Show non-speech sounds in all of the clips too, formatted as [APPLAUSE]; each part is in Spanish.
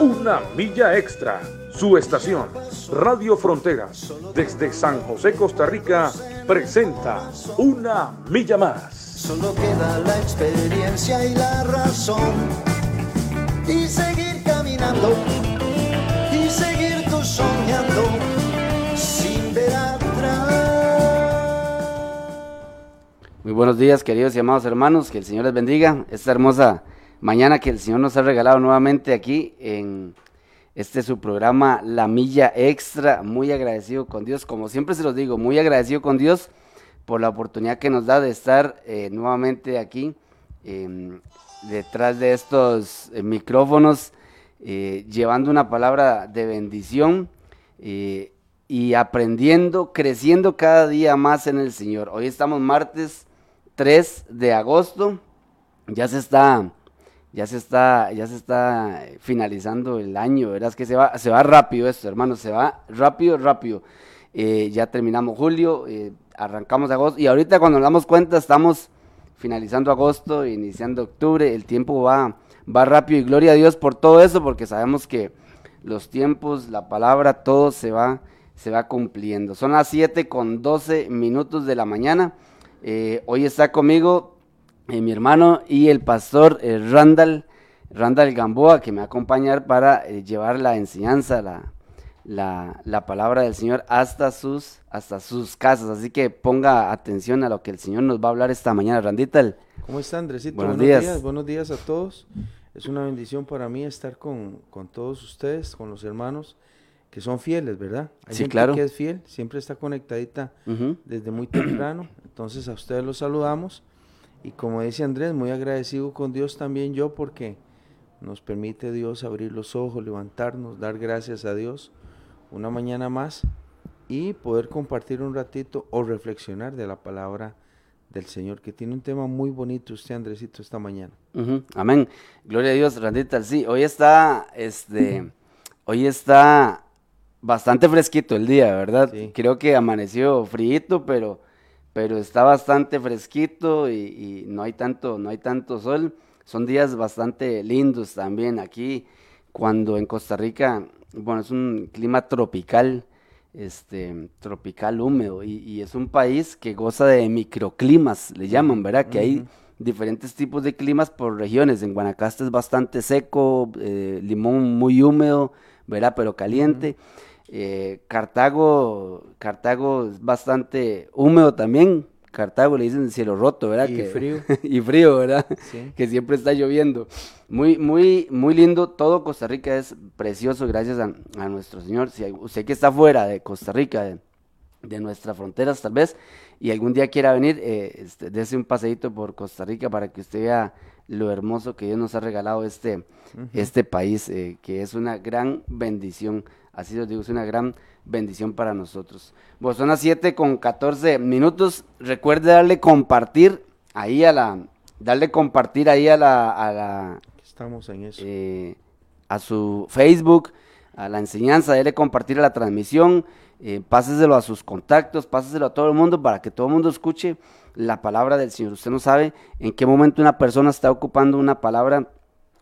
una milla extra. Su estación, Radio Fronteras, desde San José, Costa Rica, presenta Una Milla Más. Solo queda la experiencia y la razón. Y seguir caminando. Y seguir tú soñando. Sin ver atrás. Muy buenos días, queridos y amados hermanos. Que el Señor les bendiga. Esta hermosa mañana que el Señor nos ha regalado nuevamente aquí en este es su programa La Milla Extra. Muy agradecido con Dios, como siempre se los digo, muy agradecido con Dios por la oportunidad que nos da de estar eh, nuevamente aquí em, detrás de estos eh, micrófonos, eh, llevando una palabra de bendición y aprendiendo, creciendo cada día más en el Señor. Hoy estamos martes 3 de agosto, ya se está ya se está, ya se está finalizando el año, verás que se va, se va rápido esto, hermano, se va rápido, rápido. Eh, ya terminamos julio, eh, arrancamos agosto, y ahorita cuando nos damos cuenta estamos finalizando agosto, iniciando octubre, el tiempo va, va rápido, y gloria a Dios por todo eso, porque sabemos que los tiempos, la palabra, todo se va, se va cumpliendo. Son las 7 con 12 minutos de la mañana. Eh, hoy está conmigo eh, mi hermano y el pastor eh, Randall, Randall Gamboa, que me va a acompañar para eh, llevar la enseñanza, la, la, palabra del Señor hasta sus, hasta sus casas. Así que ponga atención a lo que el Señor nos va a hablar esta mañana. Randita. ¿Cómo está, Andresito? Buenos, días. Buenos días a todos. Es una bendición para mí estar con, con todos ustedes, con los hermanos que son fieles, ¿verdad? Hay sí, claro. que es fiel, siempre está conectadita desde muy temprano. Entonces a ustedes los saludamos y como dice Andrés, muy agradecido con Dios también yo porque nos permite Dios abrir los ojos, levantarnos, dar gracias a Dios una mañana más y poder compartir un ratito o reflexionar de la palabra del Señor, que tiene un tema muy bonito usted, Andresito, esta mañana. Amén. Gloria a Dios, Randita. Sí, hoy está, este, hoy está bastante fresquito el día, ¿verdad? Creo que amaneció frío, pero pero está bastante fresquito y, no hay tanto, no hay tanto sol. Son días bastante lindos también aquí, cuando en Costa Rica, bueno, es un clima tropical, este, tropical húmedo, y, es un país que goza de microclimas, le llaman, ¿verdad? Que hay diferentes tipos de climas por regiones. En Guanacaste es bastante seco, eh, limón muy húmedo, ¿verdad? Pero caliente. Eh, Cartago, Cartago es bastante húmedo también. Cartago le dicen cielo roto, ¿verdad? Y frío. [LAUGHS] y frío, ¿verdad? Que siempre está lloviendo. Muy, muy, muy lindo. Todo Costa Rica es precioso gracias a, nuestro Señor. Si usted que está fuera de Costa Rica, de, de nuestras fronteras tal vez, y algún día quiera venir, eh, este, dése un paseíto por Costa Rica para que usted vea lo hermoso que Dios nos ha regalado este, este país, eh, que es una gran bendición. Así os digo, es una gran bendición para nosotros. Bueno, son las 7 con 14 minutos. Recuerde darle compartir ahí a la, darle compartir ahí a la, a la estamos en eso. Eh, a su Facebook, a la enseñanza, darle compartir a la transmisión, eh, páseselo a sus contactos, páseselo a todo el mundo para que todo el mundo escuche la palabra del Señor. Usted no sabe en qué momento una persona está ocupando una palabra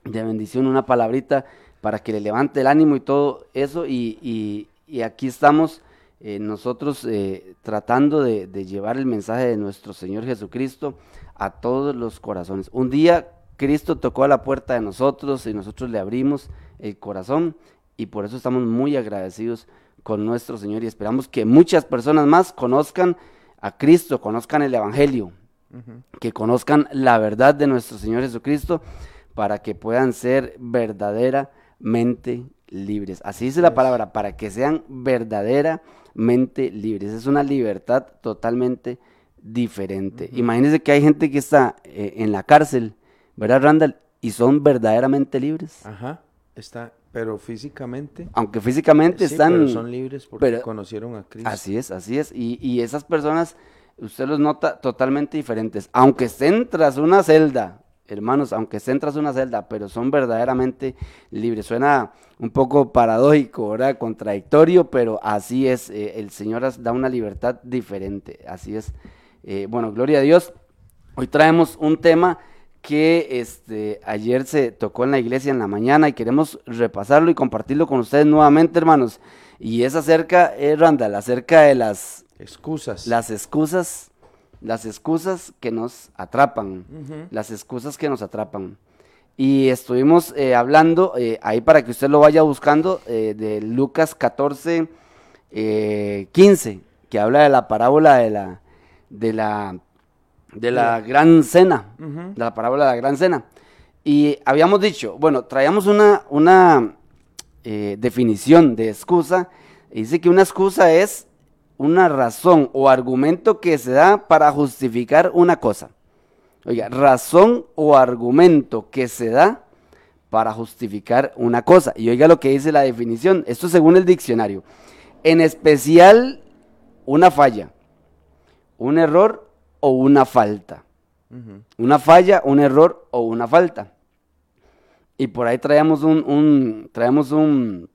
de bendición, una palabrita para que le levante el ánimo y todo eso. Y, aquí estamos eh, nosotros eh, tratando de, llevar el mensaje de nuestro Señor Jesucristo a todos los corazones. Un día Cristo tocó a la puerta de nosotros y nosotros le abrimos el corazón y por eso estamos muy agradecidos con nuestro Señor y esperamos que muchas personas más conozcan a Cristo, conozcan el Evangelio, que conozcan la verdad de nuestro Señor Jesucristo para que puedan ser verdadera mente libres. Así dice la palabra, para que sean verdaderamente libres. Es una libertad totalmente diferente. Imagínense que hay gente que está eh, en la cárcel, ¿verdad, Randall? Y son verdaderamente libres. Ajá, está, pero físicamente. Aunque físicamente están. Pero son libres porque conocieron a Cristo. Así es, así es. Y, y esas personas usted los nota totalmente diferentes. Aunque estén tras una celda, hermanos, aunque estén tras una celda, pero son verdaderamente libres. Suena un poco paradójico, ¿verdad? Contradictorio, pero así es. Eh, el Señor da una libertad diferente. Así es. Eh, bueno, gloria a Dios. Hoy traemos un tema que este, ayer se tocó en la iglesia en la mañana y queremos repasarlo y compartirlo con ustedes nuevamente, hermanos. Y es acerca, eh, Randall, acerca de las excusas. Las excusas, las excusas que nos atrapan, las excusas que nos atrapan. Y estuvimos eh, hablando, eh, ahí para que usted lo vaya buscando, eh, de Lucas 14, 15, que habla de la parábola de la, de la, de la gran cena, de la parábola de la gran cena. Y habíamos dicho, bueno, traíamos una, una definición de excusa, y dice que una excusa es una razón o argumento que se da para justificar una cosa. Oiga, razón o argumento que se da para justificar una cosa. Y oiga lo que dice la definición. Esto según el diccionario. En especial, una falla, un error o una falta. Una falla, un error o una falta. Y por ahí traemos un, un, traemos un,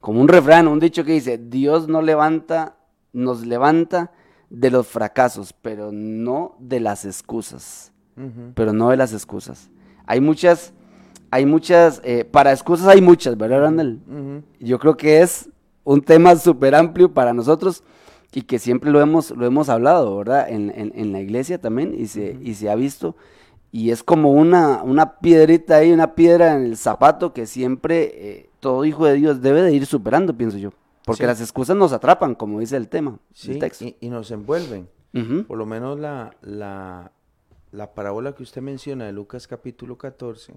como un refrán, un dicho que dice, Dios no levanta, nos levanta de los fracasos, pero no de las excusas. Pero no de las excusas. Hay muchas, hay muchas, eh, para excusas hay muchas, ¿verdad, Randall? Yo creo que es un tema súper amplio para nosotros y que siempre lo hemos, lo hemos hablado, ¿verdad? En, en, la iglesia también y se, y se ha visto. Y es como una, una piedrita ahí, una piedra en el zapato que siempre eh, todo hijo de Dios debe de ir superando, pienso yo. Porque las excusas nos atrapan, como dice el tema. Sí, Y, nos envuelven. Por lo menos la, la, la, parábola que usted menciona de Lucas capítulo 14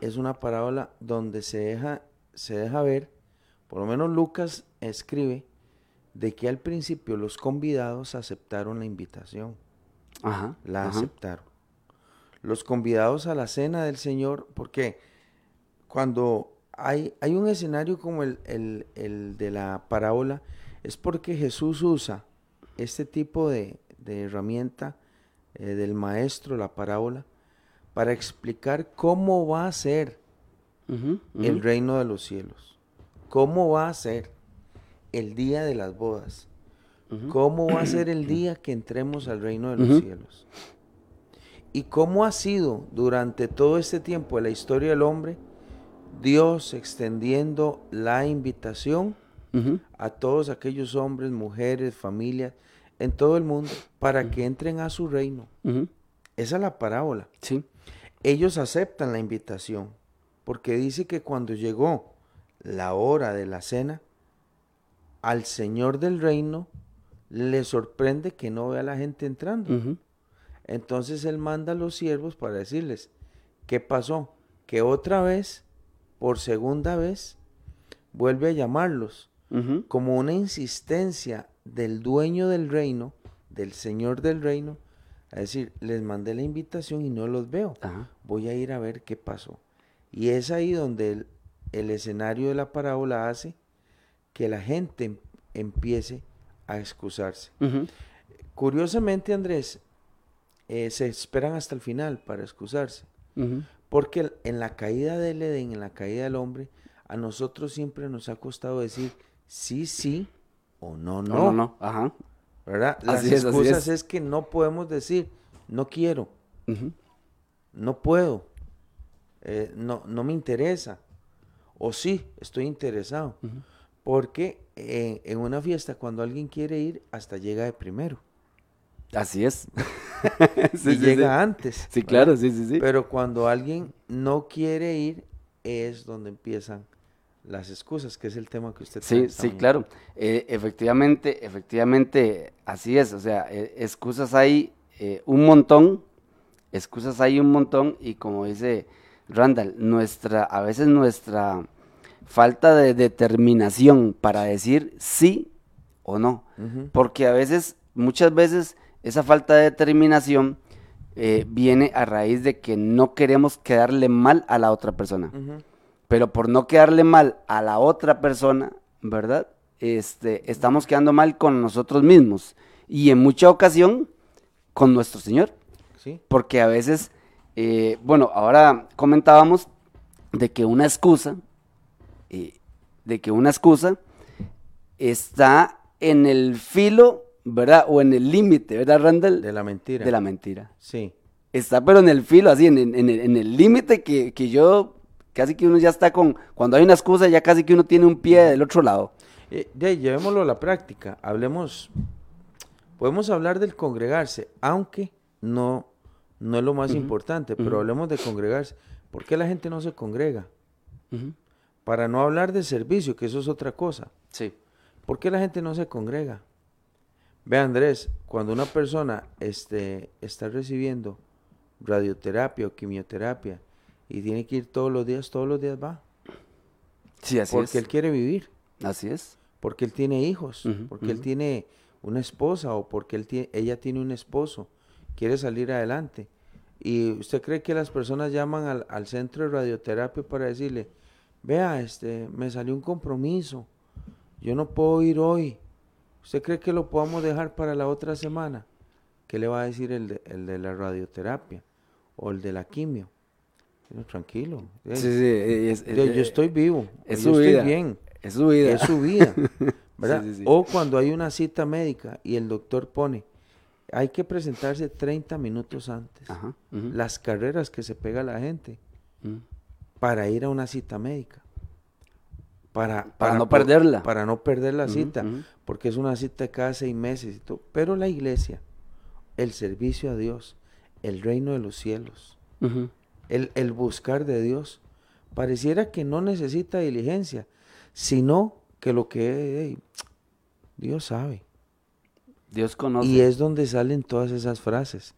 es una parábola donde se deja, se deja ver, por lo menos Lucas escribe, de que al principio los convidados aceptaron la invitación. Ajá, la aceptaron. Los convidados a la cena del Señor, porque cuando hay, un escenario como el, de la parábola, es porque Jesús usa este tipo de, herramienta eh, del maestro, la parábola, para explicar cómo va a ser el reino de los cielos, cómo va a ser el día de las bodas, cómo va a ser el [CLEARS THROAT] día que entremos al reino de los cielos. Y cómo ha sido durante todo este tiempo de la historia del hombre, Dios extendiendo la invitación a todos aquellos hombres, mujeres, familias en todo el mundo para que entren a su reino. Esa es la parábola. Sí. Ellos aceptan la invitación porque dice que cuando llegó la hora de la cena, al Señor del reino le sorprende que no vea a la gente entrando. Entonces él manda a los siervos para decirles, ¿qué pasó? Que otra vez por segunda vez, vuelve a llamarlos como una insistencia del dueño del reino, del señor del reino, a decir, les mandé la invitación y no los veo, voy a ir a ver qué pasó. Y es ahí donde el, escenario de la parábola hace que la gente em, empiece a excusarse. Curiosamente, Andrés, eh, se esperan hasta el final para excusarse. Porque en la caída del Edén, en la caída del hombre, a nosotros siempre nos ha costado decir sí, sí o no, no. No, no, ajá. ¿Verdad? Las excusas es. que no podemos decir no quiero, no puedo, eh, no, no me interesa, o sí, estoy interesado. Porque en una fiesta, cuando alguien quiere ir, hasta llega de primero. Así es. [LAUGHS] [LAUGHS] y llega antes. Sí, claro, sí, sí, sí. Pero cuando alguien no quiere ir, es donde empiezan las excusas, que es el tema que usted Sí, sí, claro. Eh, efectivamente, efectivamente, así es. O sea, eh, excusas hay eh, un montón, excusas hay un montón, y como dice Randall, nuestra, a veces nuestra falta de determinación para decir sí o no. Porque a veces, muchas veces, esa falta de determinación eh, viene a raíz de que no queremos quedarle mal a la otra persona. Pero por no quedarle mal a la otra persona, ¿verdad? Este, estamos quedando mal con nosotros mismos. y en mucha ocasión con nuestro Señor. ¿Sí? Porque a veces, eh, bueno, ahora comentábamos de que una excusa, eh, de que una excusa está en el filo, ¿verdad? O en el límite, ¿verdad, Randall? De la mentira. De la mentira. Sí. Está pero en el filo, así, en, el límite que, yo, casi que uno ya está con, cuando hay una excusa, ya casi que uno tiene un pie del otro lado. Eh, de llevémoslo a la práctica, hablemos, podemos hablar del congregarse, aunque no, no es lo más importante, pero hablemos de congregarse. ¿Por qué la gente no se congrega? Para no hablar de servicio, que eso es otra cosa. Sí. ¿Por qué la gente no se congrega? Ve Andrés, cuando una persona este, está recibiendo radioterapia o quimioterapia y tiene que ir todos los días, todos los días va. Sí, así porque él quiere vivir. Así es. Porque él tiene hijos, porque él tiene una esposa o porque él tiene, ella tiene un esposo, quiere salir adelante. ¿Y usted cree que las personas llaman al, al centro de radioterapia para decirle, vea, este, me salió un compromiso, yo no puedo ir hoy, ¿usted cree que lo podamos dejar para la otra semana? ¿Qué le va a decir el de, el de la radioterapia o el de la quimio? tranquilo. Sí, sí, yo, estoy vivo. Es su vida. estoy bien. Es su vida. Es su vida. [LAUGHS] ¿verdad? o cuando hay una cita médica y el doctor pone, hay que presentarse 30 minutos antes. Las carreras que se pega la gente para ir a una cita médica. Para, para, no perderla. Para no perder la cita, porque es una cita cada seis meses y todo. Pero la iglesia, el servicio a Dios, el reino de los cielos, el, el, buscar de Dios, pareciera que no necesita diligencia, sino que lo que Dios sabe. Dios conoce. Y es donde salen todas esas frases.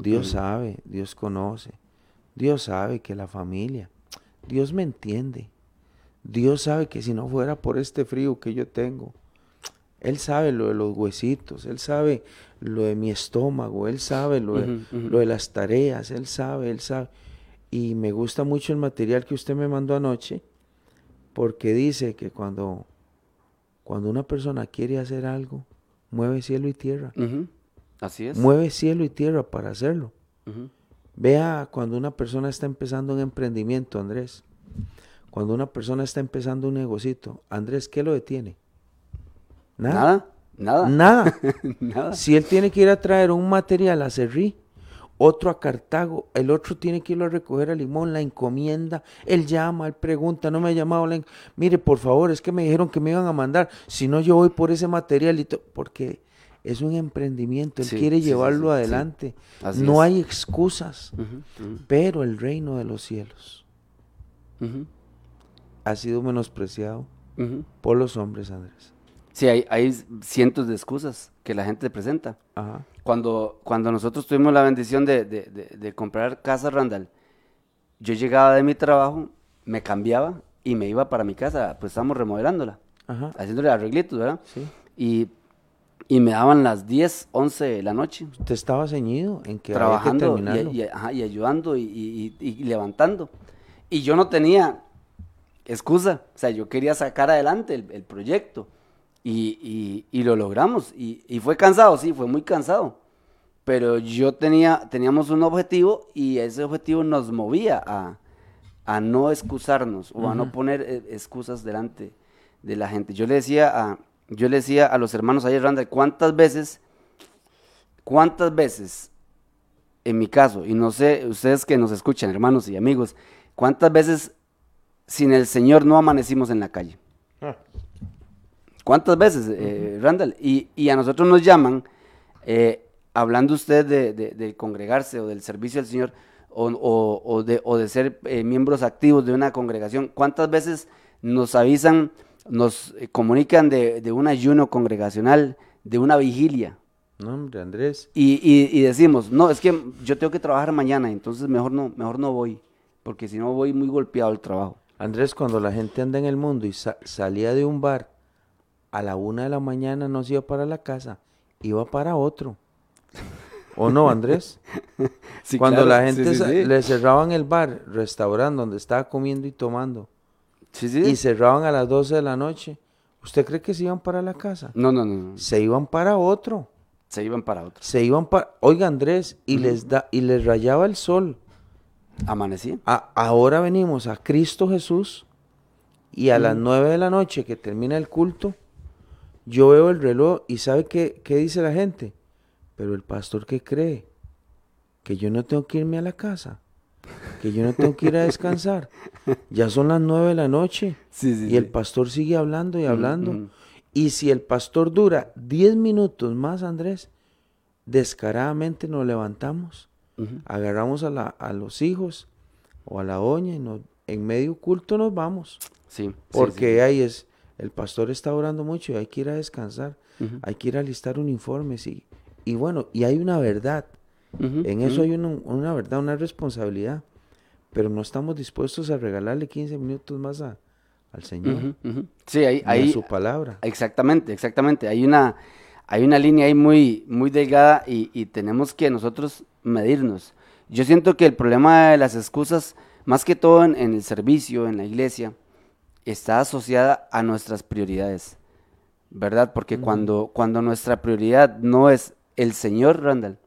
Dios sabe, Dios conoce, Dios sabe que la familia, Dios me entiende, Dios sabe que si no fuera por este frío que yo tengo, Él sabe lo de los huesitos, Él sabe lo de mi estómago, Él sabe lo de, lo de las tareas, Él sabe, Él sabe. Y me gusta mucho el material que usted me mandó anoche, porque dice que cuando, cuando una persona quiere hacer algo, mueve cielo y tierra. Así es. Mueve cielo y tierra para hacerlo. Vea cuando una persona está empezando un emprendimiento, Andrés. Cuando una persona está empezando un negocito, Andrés, ¿qué lo detiene? Nada. Nada. Nada. [LAUGHS] Nada. Si él tiene que ir a traer un material a Cerrí, otro a Cartago, el otro tiene que irlo a recoger a Limón, la encomienda, él llama, él pregunta, no me ha llamado, mire, por favor, es que me dijeron que me iban a mandar, si no yo voy por ese material, y porque es un emprendimiento, él quiere llevarlo adelante, no hay excusas, pero el reino de los cielos ha sido menospreciado por los hombres, Andrés. Sí, hay, hay cientos de excusas que la gente presenta. Cuando, cuando nosotros tuvimos la bendición de, de, de, comprar casa Randall, yo llegaba de mi trabajo, me cambiaba y me iba para mi casa, pues estábamos remodelándola, haciéndole arreglitos, ¿verdad? Sí. Y, y, me daban las 10, 11 de la noche. ¿Usted estaba ceñido en que Trabajando y, y, ayudando y, levantando. Y yo no tenía excusa, o sea, yo quería sacar adelante el, el proyecto. Y, y, lo logramos. Y, y, fue cansado, sí, fue muy cansado. Pero yo tenía, teníamos un objetivo y ese objetivo nos movía a, a no excusarnos o a no poner eh, excusas delante de la gente. Yo le decía a, yo le decía a los hermanos ayer, Randa, ¿cuántas veces, cuántas veces, en mi caso, y no sé, ustedes que nos escuchan, hermanos y amigos, cuántas veces sin el Señor no amanecimos en la calle? Ah. ¿Cuántas veces, eh, Randall? Y, y, a nosotros nos llaman, eh, hablando usted de, de, congregarse o del servicio al Señor o, o, o, de, o de, ser eh, miembros activos de una congregación, ¿cuántas veces nos avisan, nos comunican de, de un ayuno congregacional, de una vigilia? No, hombre, Andrés. Y, y, y, decimos, no, es que yo tengo que trabajar mañana, entonces mejor no, mejor no voy, porque si no voy muy golpeado al trabajo. Andrés, cuando la gente anda en el mundo y salía de un bar a la una de la mañana no se iba para la casa, iba para otro. ¿O no, Andrés? [LAUGHS] Cuando la gente le cerraban el bar, restaurante donde estaba comiendo y tomando, y cerraban a las 12 de la noche, ¿usted cree que se iban para la casa? No, no, no. Se iban para otro. Se iban para otro. Se iban para, oiga Andrés, y les da, y les rayaba el sol. Amanecía. ahora venimos a Cristo Jesús y a las nueve de la noche que termina el culto, yo veo el reloj y ¿sabe qué, qué dice la gente? Pero el pastor que cree que yo no tengo que irme a la casa, que yo no tengo que ir a descansar. [LAUGHS] Ya son las nueve de la noche y el pastor sigue hablando y hablando. Y si el pastor dura diez minutos más, Andrés, descaradamente nos levantamos, agarramos a, la, a los hijos o a la oña y nos, en medio culto nos vamos. Sí. Porque ahí es, el pastor está orando mucho y hay que ir a descansar, hay que ir a listar un informe. Sí. Y bueno, y hay una verdad. en eso hay una, verdad, una responsabilidad. Pero no estamos dispuestos a regalarle 15 minutos más a, al Señor. Sí, ahí, ahí. su palabra. Exactamente, exactamente. Hay una, hay una línea ahí muy, muy delgada y, y tenemos que nosotros medirnos. Yo siento que el problema de las excusas, más que todo en, el servicio, en la iglesia, está asociada a nuestras prioridades, ¿verdad? Porque cuando, cuando nuestra prioridad no es el Señor, Randall,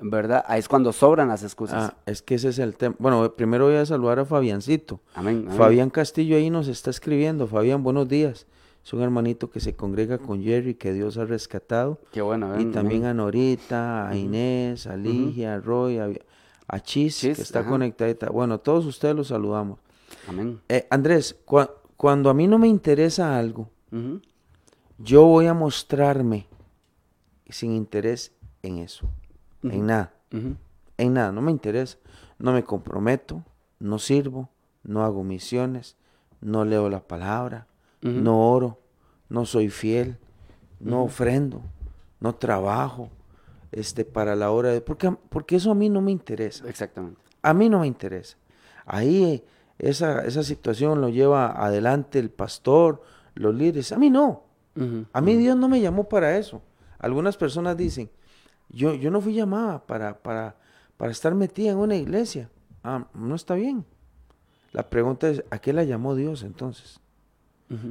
¿verdad? Ahí es cuando sobran las excusas. Ah, es que ese es el tema. Bueno, primero voy a saludar a Fabiancito. Amén, Fabián Castillo ahí nos está escribiendo. Fabián, buenos días. Es un hermanito que se congrega con Jerry, que Dios ha rescatado. Qué bueno. y también a Norita, a Inés, a Ligia, a Roy, a, Chis, que está conectada. Bueno, todos ustedes los saludamos. Amén. Eh, Andrés, cuando a mí no me interesa algo, yo voy a mostrarme sin interés en eso, en nada, en nada, no me interesa, no me comprometo, no sirvo, no hago misiones, no leo la palabra, no oro, no soy fiel, no ofrendo, no trabajo este, para la hora de... Porque, porque eso a mí no me interesa. Exactamente. A mí no me interesa. Ahí esa, esa situación lo lleva adelante el pastor, los líderes. A mí no. A mí Dios no me llamó para eso. Algunas personas dicen, yo, yo no fui llamada para, para, para estar metida en una iglesia. Ah, no está bien. La pregunta es, ¿a qué la llamó Dios entonces?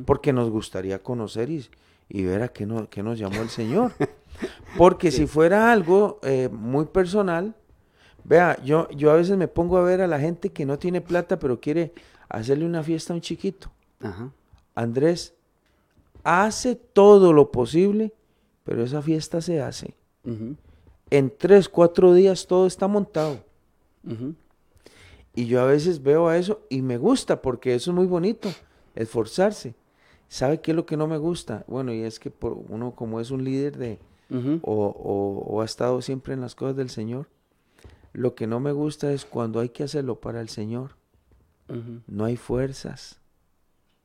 Porque nos gustaría conocer y, y ver a qué, no, qué, nos llamó el Señor. Porque si fuera algo eh, muy personal, vea, yo, yo a veces me pongo a ver a la gente que no tiene plata, pero quiere hacerle una fiesta a un chiquito. Andrés hace todo lo posible pero esa fiesta se hace. En tres, cuatro días todo está montado. Y yo a veces veo a eso y me gusta porque eso es muy bonito, esforzarse. ¿Sabe qué es lo que no me gusta? Bueno, y es que por uno como es un líder de, o, ha estado siempre en las cosas del Señor, lo que no me gusta es cuando hay que hacerlo para el Señor. No hay fuerzas,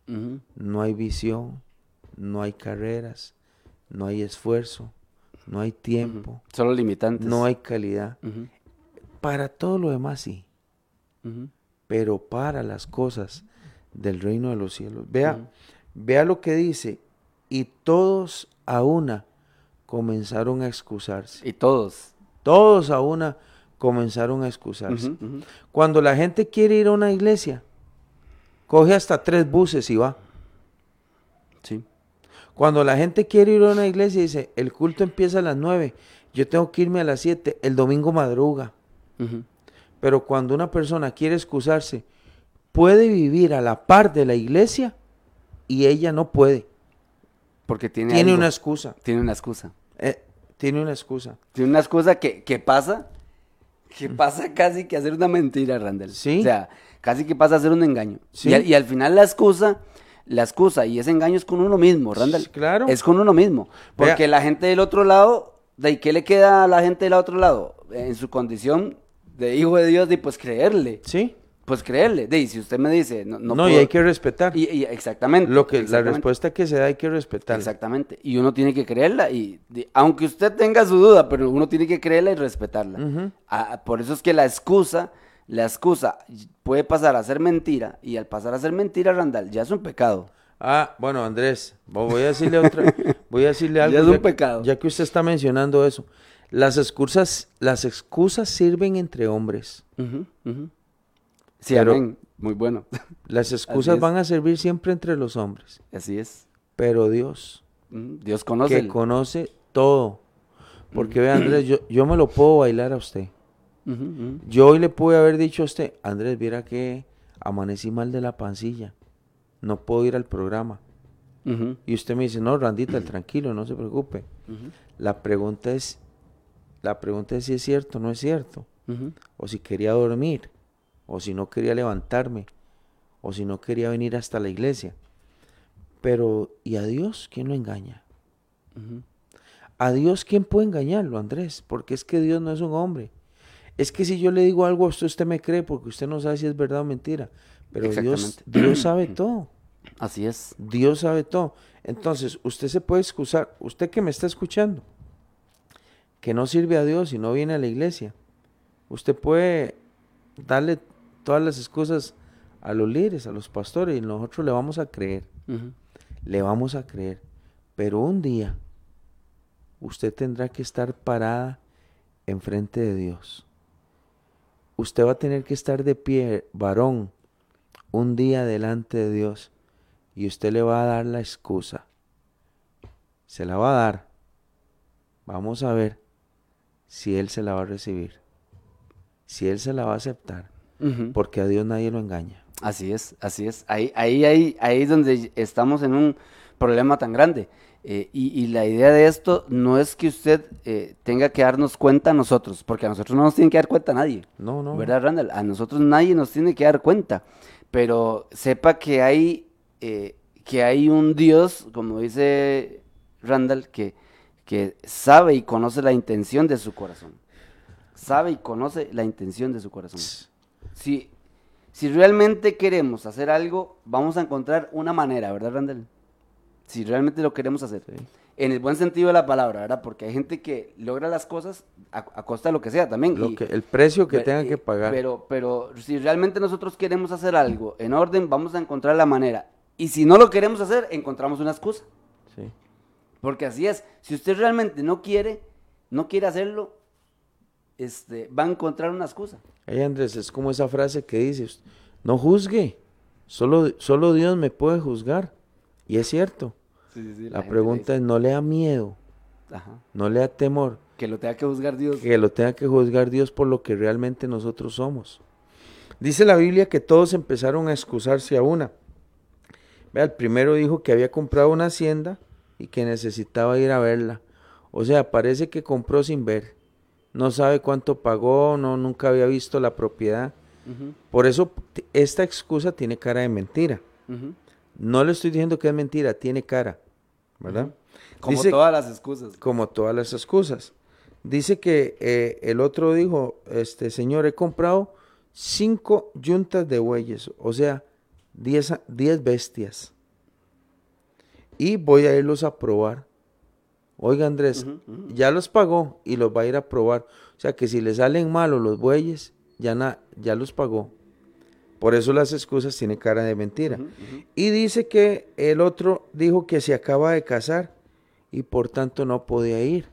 no hay visión, no hay carreras, no hay esfuerzo, no hay tiempo. Solo limitantes. No hay calidad. Para todo lo demás sí. Pero para las cosas del reino de los cielos. Vea, vea lo que dice. Y todos a una comenzaron a excusarse. Y todos. Todos a una comenzaron a excusarse. Cuando la gente quiere ir a una iglesia, coge hasta tres buses y va. Cuando la gente quiere ir a una iglesia dice, el culto empieza a las nueve, yo tengo que irme a las siete, el domingo madruga. Pero cuando una persona quiere excusarse, puede vivir a la par de la iglesia y ella no puede. Porque tiene, tiene una excusa. Tiene una excusa. Eh, tiene una excusa. Tiene una excusa que, pasa, que pasa casi que hacer una mentira, Randall. Sí. O sea, casi que pasa a ser un engaño. y al final la excusa la excusa y ese engaño es con uno mismo, Randall. Claro. Es con uno mismo. Porque la gente del otro lado, ¿de qué le queda a la gente del otro lado? En su condición de hijo de Dios, de pues creerle. Sí. Pues creerle. De, si usted me dice, no, no, no y hay que respetar. Y, exactamente. Lo que, La respuesta que se da hay que respetar. Exactamente. Y uno tiene que creerla. Y aunque usted tenga su duda, pero uno tiene que creerla y respetarla. Ah, por eso es que la excusa la excusa puede pasar a ser mentira y al pasar a ser mentira, Randall, ya es un pecado. Ah, bueno, Andrés, voy a decirle otra, [LAUGHS] voy a decirle algo. Ya es un pecado. Ya que usted está mencionando eso. Las excusas, las excusas sirven entre hombres. Sí, amén. Muy bueno. Las excusas van a servir siempre entre los hombres. Así es. Pero Dios, Dios conoce. Que conoce todo. Porque vea, Andrés, yo, yo me lo puedo bailar a usted. Yo hoy le pude haber dicho a usted, Andrés, viera que amanecí mal de la pancilla. No puedo ir al programa. Y usted me dice, no, Randita, tranquilo, no se preocupe. La pregunta es, la pregunta es si es cierto o no es cierto. O si quería dormir, o si no quería levantarme, o si no quería venir hasta la iglesia. Pero, ¿y a Dios quién lo engaña? ¿A Dios quién puede engañarlo, Andrés? Porque es que Dios no es un hombre. Es que si yo le digo algo a usted, usted me cree porque usted no sabe si es verdad o mentira. Pero Dios, Dios sabe [CLEARS THROAT] todo. Así es. Dios sabe todo. Entonces, usted se puede excusar, usted que me está escuchando, que no sirve a Dios y no viene a la iglesia, usted puede darle todas las excusas a los líderes, a los pastores, y nosotros le vamos a creer. Le vamos a creer. Pero un día, usted tendrá que estar parada enfrente de Dios. Usted va a tener que estar de pie, varón, un día delante de Dios y usted le va a dar la excusa. Se la va a dar. Vamos a ver si Él se la va a recibir. Si Él se la va a aceptar. Porque a Dios nadie lo engaña. Así es, así es. Ahí, ahí, ahí, ahí es donde estamos en un problema tan grande. Eh, y, la idea de esto no es que usted eh, tenga que darnos cuenta a nosotros, porque a nosotros no nos tiene que dar cuenta nadie. No, no. ¿Verdad, Randall? A nosotros nadie nos tiene que dar cuenta. Pero sepa que hay eh, que hay un Dios, como dice Randall, que, que sabe y conoce la intención de su corazón. Sabe y conoce la intención de su corazón. Si, si realmente queremos hacer algo, vamos a encontrar una manera, ¿verdad, Randall? Si realmente lo queremos hacer. En el buen sentido de la palabra, ¿verdad? Porque hay gente que logra las cosas a, costa de lo que sea también. Lo que, el precio que tenga que pagar. Pero, pero si realmente nosotros queremos hacer algo en orden, vamos a encontrar la manera. Y si no lo queremos hacer, encontramos una excusa. Sí. Porque así es. Si usted realmente no quiere, no quiere hacerlo, este, va a encontrar una excusa. Hey Andrés, es como esa frase que dices, no juzgue, solo, solo Dios me puede juzgar. Y es cierto. la, pregunta es, ¿no le da miedo? Ajá. ¿No le da temor? Que lo tenga que juzgar Dios. Que lo tenga que juzgar Dios por lo que realmente nosotros somos. Dice la Biblia que todos empezaron a excusarse a una. Vea, el primero dijo que había comprado una hacienda y que necesitaba ir a verla. O sea, parece que compró sin ver. No sabe cuánto pagó, no, nunca había visto la propiedad. Por eso esta excusa tiene cara de mentira. No le estoy diciendo que es mentira, tiene cara. ¿Verdad? Como todas las excusas. Como todas las excusas. Dice que eh, el otro dijo, este señor, he comprado cinco yuntas de bueyes. O sea, 10 bestias. Y voy a irlos a probar. Oiga Andrés, ya los pagó y los va a ir a probar. O sea que si le salen malos los bueyes, ya, ya los pagó. Por eso las excusas tienen cara de mentira. Y dice que el otro dijo que se acaba de casar y por tanto no podía ir.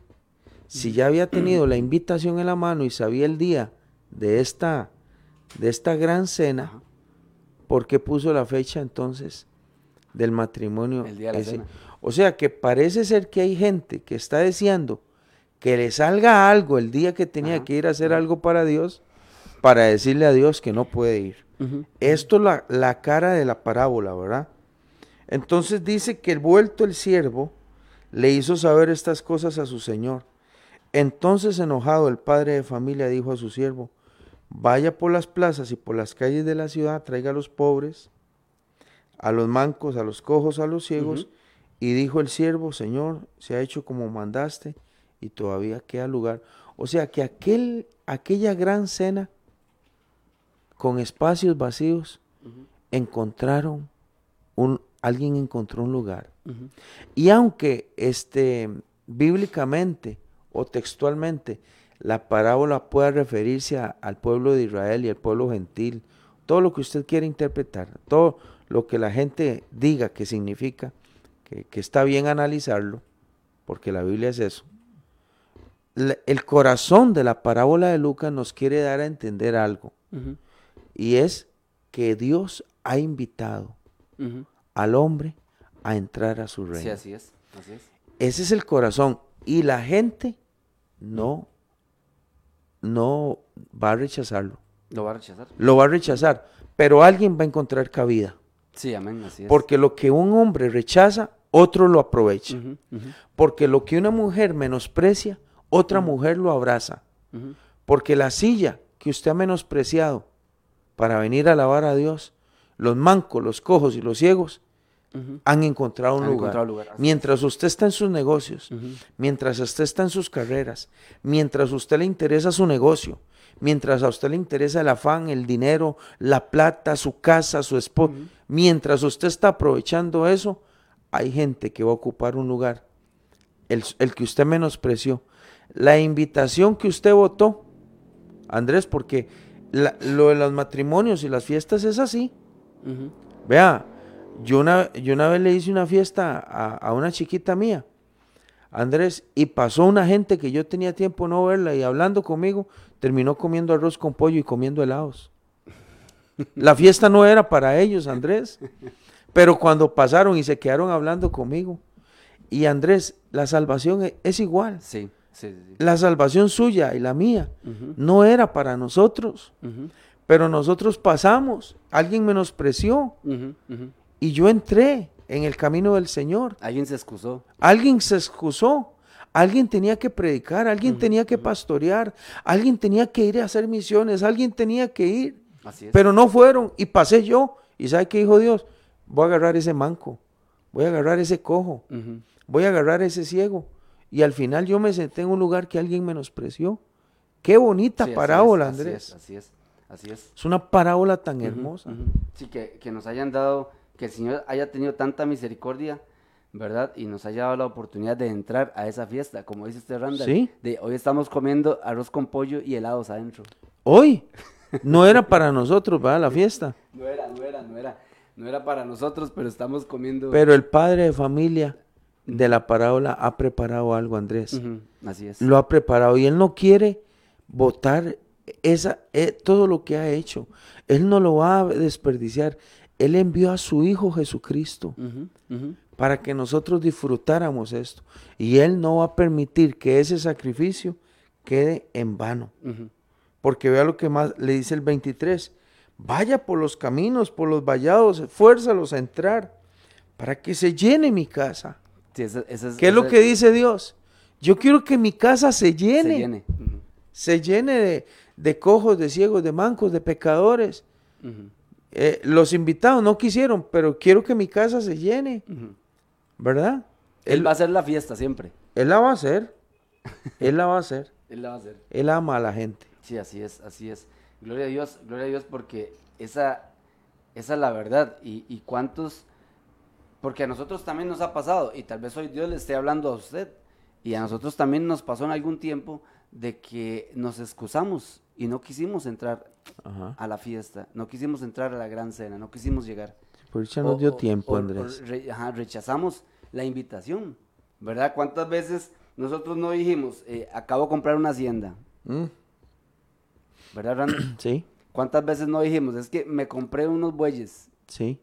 Si ya había tenido la invitación en la mano y sabía el día de esta, de esta gran cena, ¿por qué puso la fecha entonces del matrimonio? El día de la cena. O sea que parece ser que hay gente que está deseando que le salga algo el día que tenía que ir a hacer algo para Dios, para decirle a Dios que no puede ir. Esto es la, la cara de la parábola, ¿verdad? Entonces dice que el vuelto el siervo le hizo saber estas cosas a su señor. Entonces enojado el padre de familia dijo a su siervo, Vaya por las plazas y por las calles de la ciudad, traiga a los pobres, a los mancos, a los cojos, a los ciegos. Y dijo el siervo, Señor, se ha hecho como mandaste y todavía queda lugar. O sea que aquel, aquella gran cena con espacios vacíos, encontraron un, alguien encontró un lugar. Y aunque este, bíblicamente o textualmente la parábola pueda referirse al pueblo de Israel y al pueblo gentil, todo lo que usted quiera interpretar, todo lo que la gente diga que significa, que, está bien analizarlo, porque la Biblia es eso. el corazón de la parábola de Lucas nos quiere dar a entender algo, y es que Dios ha invitado al hombre a entrar a su reino. Sí, así es, así es. Ese es el corazón. Y la gente no, no va a rechazarlo. Lo va a rechazar. Lo va a rechazar, pero alguien va a encontrar cabida. Sí, amén, así es. Porque lo que un hombre rechaza, otro lo aprovecha. Porque lo que una mujer menosprecia, otra mujer lo abraza. Porque la silla que usted ha menospreciado para venir a alabar a Dios, los mancos, los cojos y los ciegos han encontrado un Han lugar. encontrado lugar, así Mientras usted está en sus negocios, mientras usted está en sus carreras, mientras a usted le interesa su negocio, mientras a usted le interesa el afán, el dinero, la plata, su casa, su esposo, mientras usted está aprovechando eso, hay gente que va a ocupar un lugar, el, el que usted menospreció. La invitación que usted votó, Andrés, porque la- lo de los matrimonios y las fiestas es así. Vea, yo una, yo una vez le hice una fiesta a, a una chiquita mía, Andrés, y pasó una gente que yo tenía tiempo no verla y hablando conmigo, terminó comiendo arroz con pollo y comiendo helados. La fiesta no era para ellos, Andrés, pero cuando pasaron y se quedaron hablando conmigo, y Andrés, la salvación e- es igual, Sí, sí, sí. la salvación suya y la mía no era para nosotros, pero nosotros pasamos, alguien menospreció, y yo entré en el camino del Señor. Alguien se excusó. Alguien se excusó. Alguien tenía que predicar, alguien tenía que pastorear, alguien tenía que ir a hacer misiones, alguien tenía que ir. Así es. Pero no fueron y pasé yo. ¿Y sabe qué dijo Dios? Voy a agarrar ese manco, voy a agarrar ese cojo, voy a agarrar ese ciego. Y al final yo me senté en un lugar que alguien menospreció. Qué bonita Sí, así parábola, es, así Andrés. es, Así es, así es. Es una parábola tan hermosa. Sí, que, que nos hayan dado, que el Señor haya tenido tanta misericordia, ¿verdad? Y nos haya dado la oportunidad de entrar a esa fiesta, como dice usted, Randall. Sí. De hoy estamos comiendo arroz con pollo y helados adentro. Hoy [LAUGHS] no era para nosotros, ¿verdad? La fiesta. No era, no era, no era. No era para nosotros, pero estamos comiendo. Pero el padre de familia de la parábola ha preparado algo, Andrés. Así es. Lo ha preparado y él no quiere votar esa, eh, todo lo que ha hecho. Él no lo va a desperdiciar. Él envió a su Hijo Jesucristo para que nosotros disfrutáramos esto. Y Él no va a permitir que ese sacrificio quede en vano. Porque vea lo que más le dice el 23. Vaya por los caminos, por los vallados, esfuérzalos a entrar para que se llene mi casa. Sí, ¿Qué es lo que dice Dios? Yo quiero que mi casa se se llene, se llene de, de cojos, de ciegos, de mancos, de pecadores. Eh, los invitados no quisieron, pero quiero que mi casa se llene. ¿verdad? Él va a hacer la fiesta siempre. Él la va a hacer, [LAUGHS] él la va a hacer, Él la va a hacer. él ama a la gente. Sí, así es, así es. Gloria a Dios, gloria a Dios porque esa, esa es la verdad. Y, y cuántos, porque a nosotros también nos ha pasado, y tal vez hoy Dios le esté hablando a usted, y a nosotros también nos pasó en algún tiempo de que nos excusamos y no quisimos entrar Ajá. a la fiesta, no quisimos entrar a la gran cena, no quisimos llegar. Por eso nos dio tiempo, o- o Andrés. re- ajá, rechazamos la invitación, ¿verdad? ¿Cuántas veces nosotros no dijimos, eh, acabo de comprar una hacienda, Mm, ¿verdad, Randy? [CLEARS THROAT] Sí, ¿Cuántas veces no dijimos? Es que me compré unos bueyes, sí.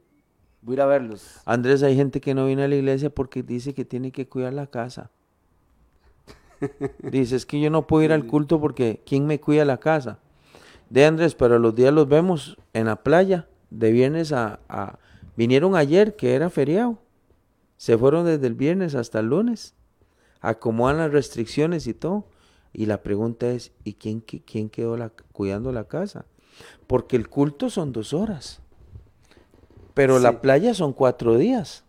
voy a ir a verlos. Andrés, hay gente que no viene a la iglesia porque dice que tiene que cuidar la casa. [LAUGHS] Dice, es que yo no puedo ir al culto porque ¿quién me cuida la casa? De Andrés, pero los días los vemos en la playa, de viernes a, a- Vinieron ayer, que era feriado. Se fueron desde el viernes hasta el lunes. Acomodan las restricciones y todo. Y la pregunta es, ¿y quién, qui- quién quedó la- cuidando la casa? Porque el culto son dos horas. Pero Sí. la playa son cuatro días.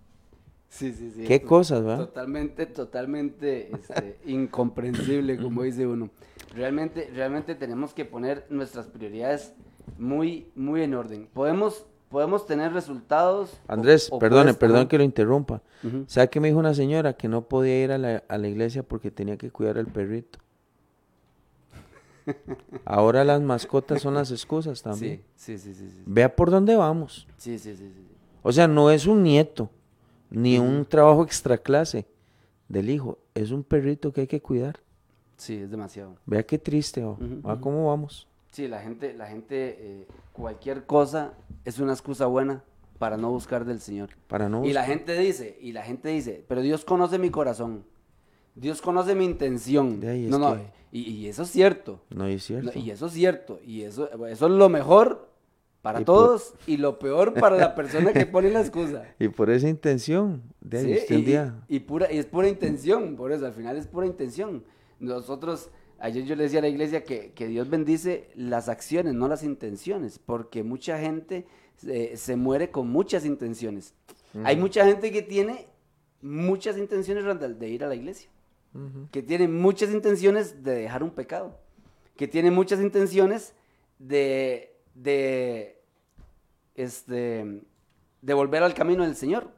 Sí, sí, sí. Qué cosas, ¿verdad? Totalmente, totalmente este, [LAUGHS] incomprensible, como dice uno. Realmente, realmente tenemos que poner nuestras prioridades muy, muy en orden. Podemos, podemos tener resultados. Andrés, o perdone, perdón que lo interrumpa. Ujú. ¿Sabe qué me dijo una señora? Que no podía ir a la, a la iglesia porque tenía que cuidar al perrito. Ahora las mascotas son las excusas también. Sí, sí, sí, sí, sí. Vea por dónde vamos. Sí, sí, sí, sí. O sea, no es un nieto, ni un trabajo extra clase del hijo. Es un perrito que hay que cuidar. Sí, es demasiado. Vea qué triste, oh. Vea ujú. cómo vamos. Sí, la gente, la gente, eh, cualquier cosa es una excusa buena para no buscar del Señor. Para no Y la buscar. gente dice, y la gente dice, pero Dios conoce mi corazón. Dios conoce mi intención. no, no, y, eso es cierto. No, es cierto. y eso es cierto. Y eso, eso es lo mejor para todos y lo peor para la persona que pone la excusa. [LAUGHS] Y por esa intención, de ahí sí, y, y, pura, y es pura intención, por eso, al final es pura intención. Nosotros, ayer yo le decía a la iglesia que, que Dios bendice las acciones, no las intenciones, porque mucha gente se muere con muchas intenciones. Hay mucha gente que tiene muchas intenciones de ir a la iglesia, que tiene muchas intenciones de dejar un pecado, que tiene muchas intenciones de, de, este, de volver al camino del Señor,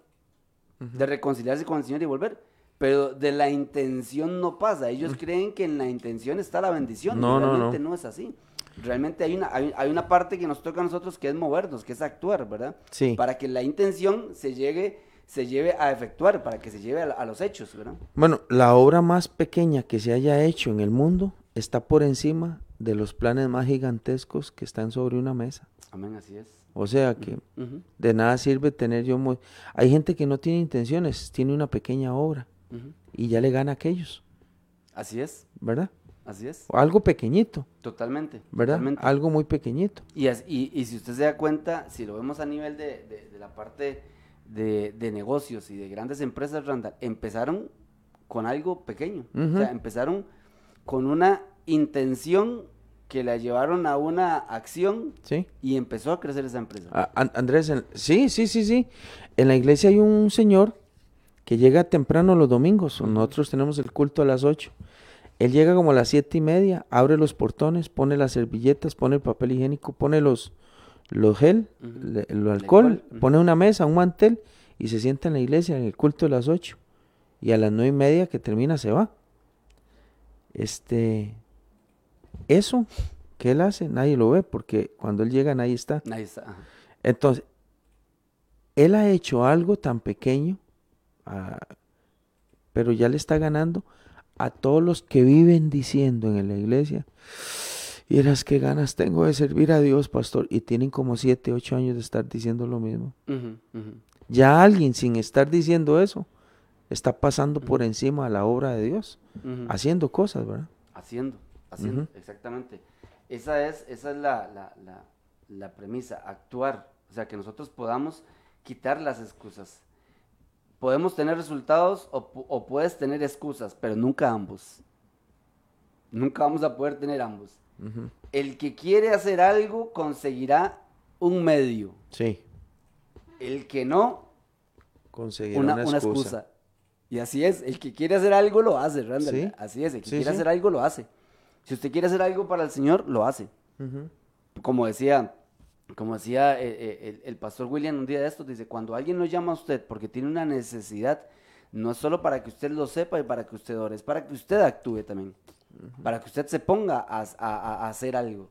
de reconciliarse con el Señor y volver. Pero de la intención no pasa. Ellos creen que en la intención está la bendición. No, realmente no, no. es así. Realmente hay una, hay, una parte que nos toca a nosotros que es movernos, que es actuar, ¿verdad? Sí. Para que la intención se llegue se lleve a efectuar, para que se lleve a, los hechos, ¿verdad? Bueno, la obra más pequeña que se haya hecho en el mundo está por encima de los planes más gigantescos que están sobre una mesa. Amén, así es. O sea que de nada sirve tener yo muy... Hay gente que no tiene intenciones, tiene una pequeña obra y ya le gana a aquellos. Así es. ¿Verdad? Así es. algo pequeñito. Totalmente. ¿Verdad? Algo muy pequeñito. Y, y, si usted se da cuenta, si lo vemos a nivel de, de la parte de, negocios y de grandes empresas, Randall, empezaron con algo pequeño. O sea, empezaron con una intención que la llevaron a una acción ¿Sí? y empezó a crecer esa empresa. Andrés, sí, sí, sí, sí. En la iglesia hay un señor que llega temprano los domingos. Nosotros tenemos el culto a las 8. Él llega como a las siete y media, abre los portones, pone las servilletas, pone el papel higiénico, pone los, los gel, el, alcohol, pone una mesa, un mantel y se sienta en la iglesia en el culto de las ocho. Y a las nueve y media que termina se va. Este, eso que él hace, nadie lo ve porque cuando él llega nadie está. Nadie está. Entonces, él ha hecho algo tan pequeño, ah, pero ya le está ganando a todos los que viven diciendo en la iglesia, y eras qué ganas tengo de servir a Dios, pastor. Y tienen como siete, ocho años de estar diciendo lo mismo. Ya alguien sin estar diciendo eso está pasando por encima a la obra de Dios, haciendo cosas, ¿verdad? Haciendo, haciendo, exactamente. Esa es, esa es la, la, premisa, actuar. O sea, que nosotros podamos quitar las excusas. Podemos tener resultados o, o puedes tener excusas, pero nunca ambos. Nunca vamos a poder tener ambos. El que quiere hacer algo conseguirá un medio. Sí. El que no, conseguirá una, excusa. Y así es, el que quiere hacer algo lo hace, Randall. Así es, el que quiere hacer algo lo hace. Si usted quiere hacer algo para el Señor, lo hace. Como decía, como decía eh, eh, el, pastor William un día de estos, dice, cuando alguien lo llama a usted porque tiene una necesidad, no es solo para que usted lo sepa y para que usted ore, es para que usted actúe también para que usted se ponga a, hacer algo.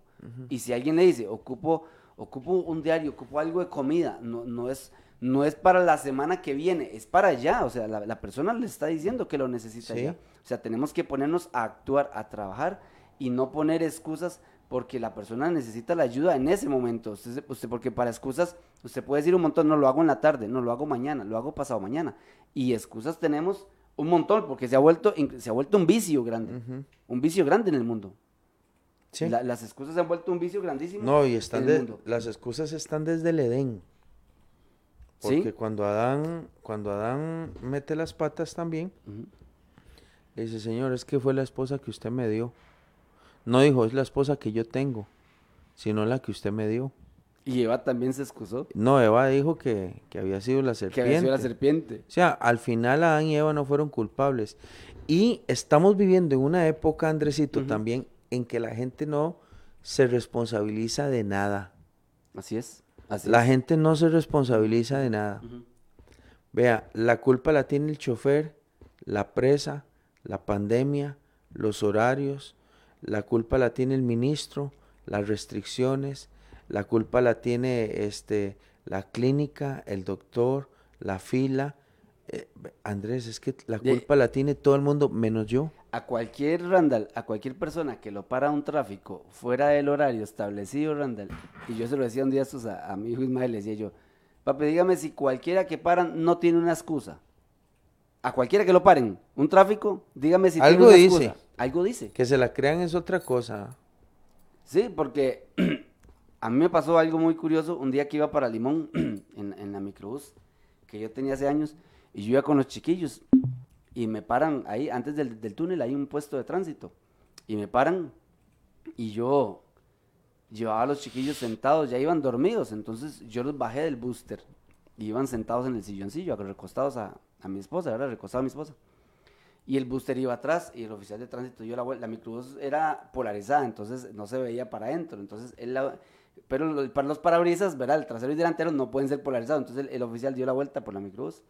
Y si alguien le dice, ocupo, ocupo un diario, ocupo algo de comida, no, no, es, no es para la semana que viene, es para allá. O sea, la, persona le está diciendo que lo necesita ya. O sea, tenemos que ponernos a actuar, a trabajar y no poner excusas porque la persona necesita la ayuda en ese momento. Usted, usted, porque para excusas, usted puede decir un montón, no lo hago en la tarde, no lo hago mañana, lo hago pasado mañana. Y excusas tenemos un montón, porque se ha vuelto, se ha vuelto un vicio grande. Un vicio grande en el mundo. Sí. las excusas se han vuelto un vicio grandísimo. No, y están de, las excusas están desde el Edén. Porque cuando Adán, cuando Adán mete las patas también, dice, Señor, es que fue la esposa que usted me dio. No dijo, es la esposa que yo tengo, sino la que usted me dio. Y Eva también se excusó. No, Eva dijo que, había sido la serpiente. Que había sido la serpiente. O sea, al final Adán y Eva no fueron culpables. Y estamos viviendo en una época, Andresito, también en que la gente no se responsabiliza de nada. Así es. la gente no se responsabiliza de nada. Vea, la culpa la tiene el chofer, la presa, la pandemia, los horarios, la culpa la tiene el ministro, las restricciones, la culpa la tiene este, la clínica, el doctor, la fila. Eh, Andrés, es que la culpa la tiene todo el mundo menos yo. A cualquier Randall, a cualquier persona que lo para un tráfico fuera del horario establecido, Randall, y yo se lo decía un día a, a mi hijo Ismael, le decía yo, papi, dígame si cualquiera que paran no tiene una excusa. a cualquiera que lo paren, un tráfico, dígame si Algo tiene una dice. excusa. Algo dice. Que se la crean es otra cosa. Sí, porque [CLEARS THROAT] a mí me pasó algo muy curioso un día que iba para Limón [CLEARS THROAT] en, en la microbús que yo tenía hace años y yo iba con los chiquillos y me paran ahí, antes del, del túnel hay un puesto de tránsito y me paran y yo llevaba a los chiquillos sentados, ya iban dormidos, entonces yo los bajé del booster y iban sentados en el silloncillo, recostados a, a mi esposa, ¿verdad? Recostado a mi esposa. Y el booster iba atrás y el oficial de tránsito dio la vuelta. La microbús era polarizada, entonces no se veía para adentro. Entonces él la- pero para los parabrisas, ¿verdad? El trasero y delantero no pueden ser polarizados. Entonces el, el oficial dio la vuelta por la microbús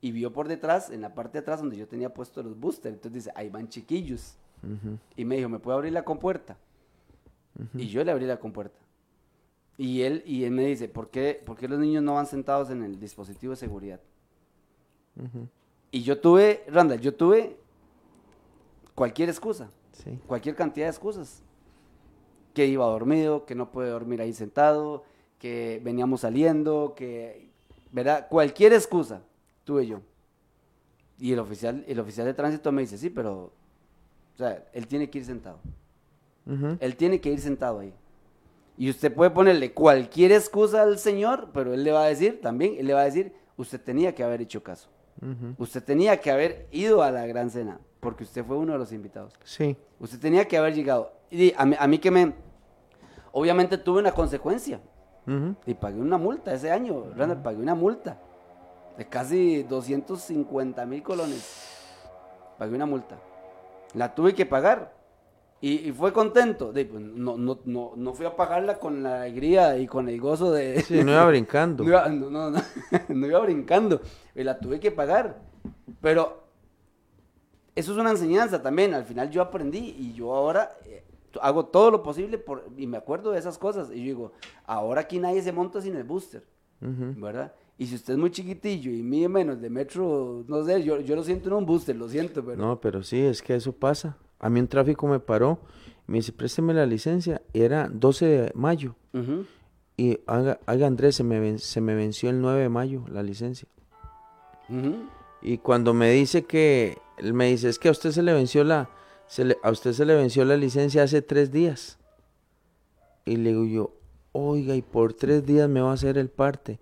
y vio por detrás, en la parte de atrás donde yo tenía puesto los boosters. Entonces dice, ahí van chiquillos. Y me dijo, ¿me puedo abrir la compuerta? Y yo le abrí la compuerta. Y él, y él me dice, ¿por qué, ¿por qué los niños no van sentados en el dispositivo de seguridad? Y yo tuve, Randall, yo tuve cualquier excusa, Sí. cualquier cantidad de excusas. Que iba dormido, que no puede dormir ahí sentado, que veníamos saliendo, que, ¿verdad? Cualquier excusa tuve yo. Y el oficial, el oficial de tránsito me dice, sí, pero, o sea, él tiene que ir sentado. Él tiene que ir sentado ahí. Y usted puede ponerle cualquier excusa al señor, pero él le va a decir también, él le va a decir, usted tenía que haber hecho caso. Usted tenía que haber ido a la gran cena, porque usted fue uno de los invitados. Sí. Usted tenía que haber llegado. Y a mí, a mí que me... Obviamente tuve una consecuencia. Y pagué una multa ese año, Randall, pagué una multa de casi 250 mil colones. Pagué una multa. La tuve que pagar. Y, y fue contento. De, pues, no, no, no, no fui a pagarla con la alegría y con el gozo de... Sí, no iba brincando. [LAUGHS] No iba, no, no, [LAUGHS] no, iba brincando. Y la tuve que pagar. Pero eso es una enseñanza también. Al final yo aprendí y yo ahora eh, hago todo lo posible por, y me acuerdo de esas cosas. Y yo digo, ahora aquí nadie se monta sin el booster. ¿verdad? Y si usted es muy chiquitillo y mide menos de metro, no sé, yo, yo lo siento en un booster, lo siento, pero... No, pero sí, es que eso pasa. A mí un tráfico me paró, me dice, présteme la licencia. Era 12 de mayo. Y haga, haga Andrés, se me, ven- se me venció el 9 de mayo la licencia. Y cuando me dice que, me dice, es que a usted se le venció la, se le- a usted se le venció la licencia hace tres días. Y le digo yo, oiga, y por tres días me va a hacer el parte.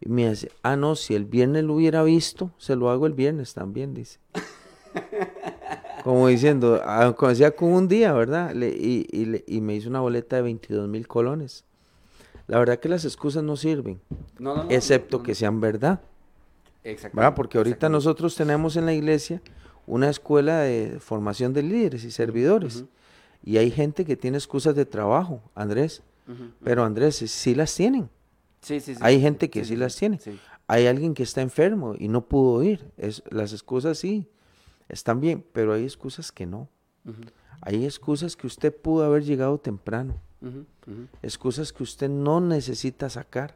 Y me dice, ah, no, si el viernes lo hubiera visto, se lo hago el viernes también, dice. [LAUGHS] Como diciendo, ah, como decía con un día, ¿verdad? Le- y, y le- y me hizo una boleta de 22 mil colones. La verdad que las excusas no sirven, No, no, no, excepto que sean verdad. Exactamente, ¿verdad? Porque ahorita nosotros tenemos en la iglesia una escuela de formación de líderes y servidores. Y hay gente que tiene excusas de trabajo, Andrés. Pero Andrés, sí las tienen. Sí, sí, sí. Hay gente que sí las tiene. sí. Hay alguien que está enfermo y no pudo ir. Es, las excusas sí están bien, pero hay excusas que no. Hay excusas que usted pudo haber llegado temprano. Excusas que usted no necesita sacar.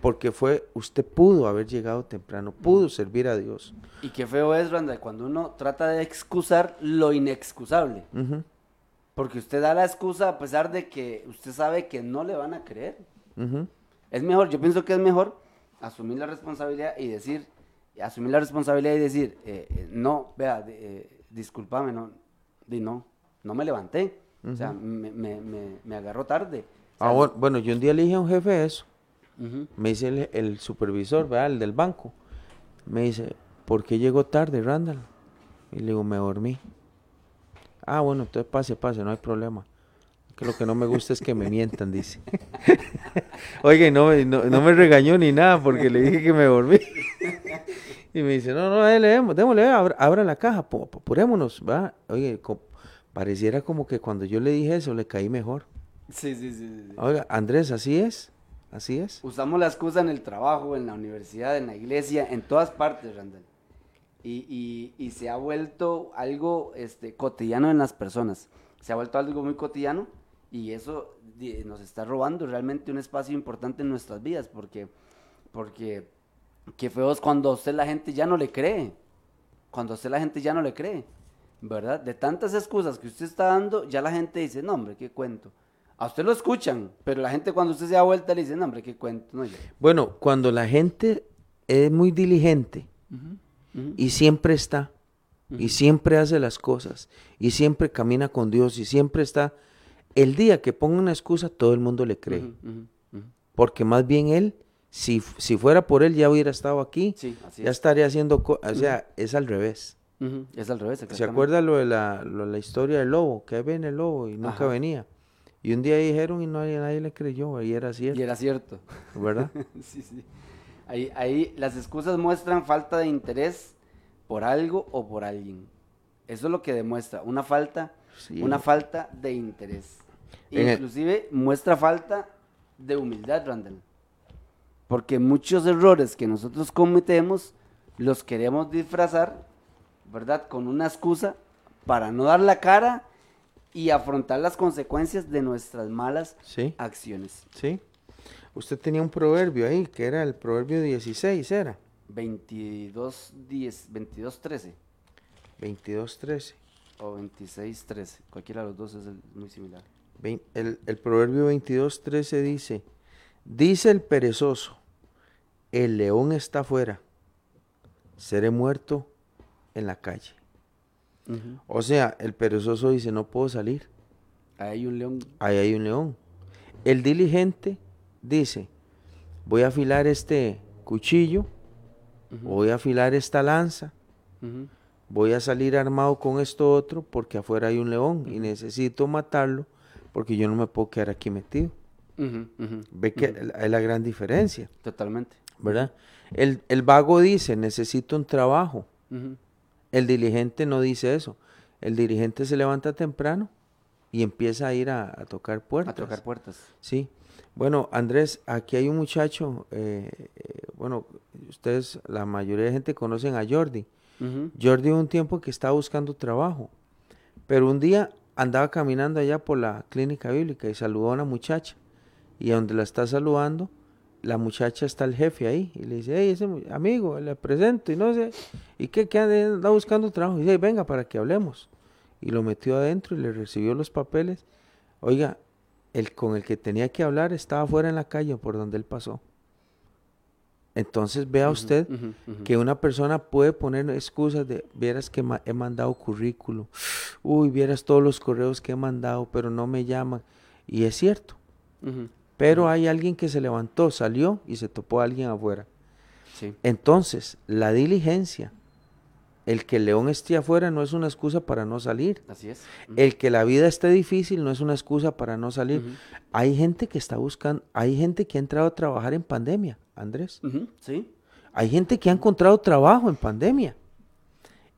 Porque fue, usted pudo haber llegado temprano, pudo servir a Dios. Y qué feo es, Randall, cuando uno trata de excusar lo inexcusable. Porque usted da la excusa a pesar de que usted sabe que no le van a creer. Es mejor, yo pienso que es mejor asumir la responsabilidad y decir, asumir la responsabilidad y decir, eh, eh, no, vea, eh, discúlpame, no, di no, no me levanté. O sea, me, me, me, me agarró tarde. O sea, Ah, bueno, bueno, yo un día le dije a un jefe eso. Me dice el, el supervisor, ¿verdad? El del banco. Me dice, ¿por qué llegó tarde, Randall? Y le digo, me dormí. Ah, bueno, entonces pase, pase, no hay problema. Que lo que no me gusta es que me mientan, dice. [LAUGHS] Oiga, y no, me- no, no me regañó ni nada porque le dije que me dormí. [LAUGHS] y me dice, no, no, demos- démosle, abra, abra la caja, pu- pu- apurémonos, ¿va? Oye, co- pareciera como que cuando yo le dije eso le caí mejor. Sí, sí, sí, sí. Oiga, Andrés, así es, así es. Usamos la excusa en el trabajo, en la universidad, en la iglesia, en todas partes, Randall. Y, y, y se ha vuelto algo este, cotidiano en las personas. Se ha vuelto algo muy cotidiano y eso nos está robando realmente un espacio importante en nuestras vidas porque, porque qué feo es cuando a usted la gente ya no le cree. Cuando a usted la gente ya no le cree, ¿verdad? De tantas excusas que usted está dando, ya la gente dice, no, hombre, qué cuento. A usted lo escuchan, pero la gente cuando usted se da vuelta le dice, no, hombre, qué cuento. No, Bueno, cuando la gente es muy diligente y siempre está, y siempre hace las cosas, y siempre camina con Dios, y siempre está. El día que ponga una excusa, todo el mundo le cree. Porque más bien él, si, si fuera por él, ya hubiera estado aquí, ya estaría haciendo, o sea, es al revés. Es al revés. ¿Se acuerda lo de la, la historia del lobo? Que viene el lobo y nunca venía. Y un día dijeron y nadie, nadie le creyó, y era cierto. Y era cierto. ¿Verdad? [LAUGHS] sí, sí. Ahí, ahí las excusas muestran falta de interés por algo o por alguien. Eso es lo que demuestra, una falta, una falta de interés. Inclusive muestra falta de humildad, Randall. Porque muchos errores que nosotros cometemos los queremos disfrazar ¿verdad? Con una excusa para no dar la cara y afrontar las consecuencias de nuestras malas acciones. Sí. Usted tenía un proverbio ahí, que era el proverbio 16, ¿era? 22, 10, 22, 13. 22, 13. O 26, 13. Cualquiera de los dos es muy similar. El, el proverbio 22, 13 dice, dice el perezoso, el león está afuera, seré muerto en la calle. O sea, el perezoso dice, no puedo salir. Ahí hay un león. Ahí hay un león. El diligente dice, voy a afilar este cuchillo, voy a afilar esta lanza, voy a salir armado con esto otro porque afuera hay un león y necesito matarlo porque yo no me puedo quedar aquí metido. Ve que hay la gran diferencia. Totalmente. ¿Verdad? El, el vago dice, necesito un trabajo. El diligente no dice eso. El dirigente se levanta temprano y empieza a ir a, tocar puertas. A tocar puertas. Sí. Bueno, Andrés, aquí hay un muchacho, eh, eh, bueno, ustedes, la mayoría de gente conocen a Jordi. Jordi un tiempo que estaba buscando trabajo, pero un día andaba caminando allá por la clínica bíblica y saludó a una muchacha. Y donde la está saludando, la muchacha está el jefe ahí y le dice, hey, ese amigo, le presento y no sé, ¿y qué, qué anda buscando trabajo? Y dice, venga para que hablemos. Y lo metió adentro y le recibió los papeles. Oiga, el con el que tenía que hablar estaba fuera en la calle por donde él pasó. Entonces vea usted que una persona puede poner excusas de, vieras que he mandado currículum, uy, vieras todos los correos que he mandado, pero no me llaman. Y es cierto. Pero hay alguien que se levantó, salió y se topó a alguien afuera. Entonces, la diligencia, el que el león esté afuera no es una excusa para no salir. Así es. El que la vida esté difícil no es una excusa para no salir. Hay gente que está buscando, hay gente que ha entrado a trabajar en pandemia, Andrés. Sí. Hay gente que ha encontrado trabajo en pandemia.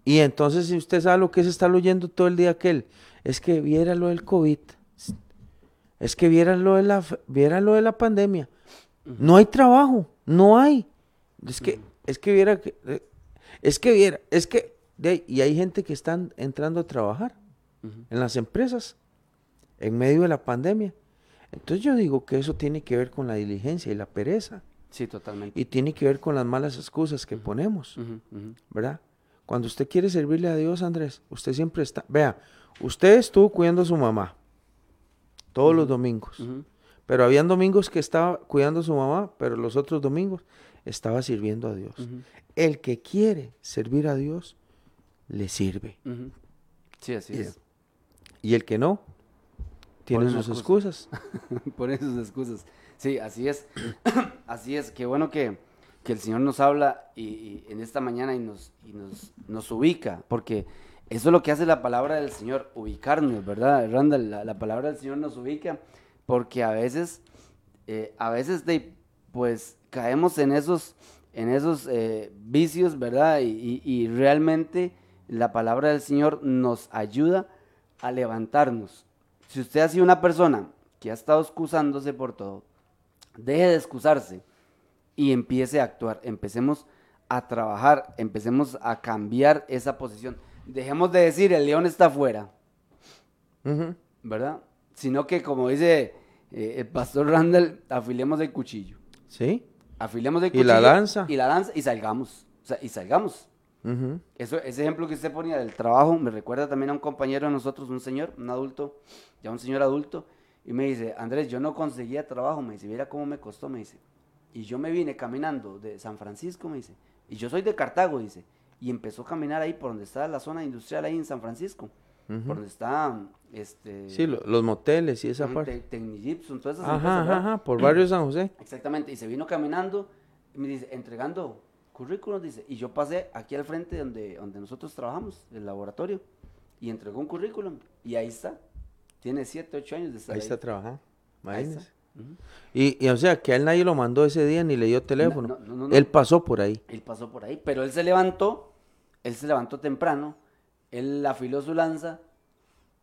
Y entonces, si usted sabe lo que es estar oyendo todo el día aquel, es que viera lo del COVID es que vieran lo de la, vieran lo de la pandemia. No hay trabajo, no hay. Es que, es que viera que, eh, es que viera, es que, y hay gente que están entrando a trabajar en las empresas en medio de la pandemia. Entonces yo digo que eso tiene que ver con la diligencia y la pereza. Sí, totalmente. Y tiene que ver con las malas excusas que ponemos, ¿verdad? Cuando usted quiere servirle a Dios, Andrés, usted siempre está, vea, usted estuvo cuidando a su mamá, todos los domingos. Pero habían domingos que estaba cuidando a su mamá, pero los otros domingos estaba sirviendo a Dios. El que quiere servir a Dios, le sirve. Sí, así es. Y el que no, tiene sus excusas. [LAUGHS] Pone sus excusas. Sí, así es. [COUGHS] así es. Qué bueno que, el Señor nos habla y, en esta mañana y nos, y nos, nos ubica, porque eso es lo que hace la palabra del Señor, ubicarnos, ¿verdad? Randall, la, palabra del Señor nos ubica porque a veces, eh, a veces de, pues caemos en esos, en esos eh, vicios, ¿verdad? Y, realmente la palabra del Señor nos ayuda a levantarnos. Si usted ha sido una persona que ha estado excusándose por todo, deje de excusarse y empiece a actuar. Empecemos a trabajar, empecemos a cambiar esa posición dejemos de decir el león está afuera, ¿verdad? Sino que, como dice eh, el pastor Randall, afilemos el cuchillo. Sí. Afilemos el cuchillo. Y la lanza. Y la lanza y salgamos. O sea, y salgamos. Eso, ese ejemplo que usted ponía del trabajo me recuerda también a un compañero de nosotros, un señor, un adulto, ya un señor adulto, y me dice, Andrés, yo no conseguía trabajo, me dice, mira cómo me costó, me dice. Y yo me vine caminando de San Francisco, me dice, y yo soy de Cartago, dice, y empezó a caminar ahí por donde está la zona industrial ahí en San Francisco, por donde está este Sí, lo- los moteles y esa parte. Te- Tecnigipsum, todas esas Ajá, empresas, ajá, ajá, por barrio San José. [CLEARS THROAT] Exactamente, y se vino caminando, y me dice, entregando currículums, dice, y yo pasé aquí al frente donde, donde nosotros trabajamos, el laboratorio, y entregó un currículum, y ahí está, tiene 7, 8 años de estar Ahí ahí. está trabajando. Imagínese. Y, y, o sea, que a él nadie lo mandó ese día ni le dio teléfono. no, no, no. Él pasó por ahí. Él pasó por ahí, pero él se levantó, él se levantó temprano, él afiló su lanza,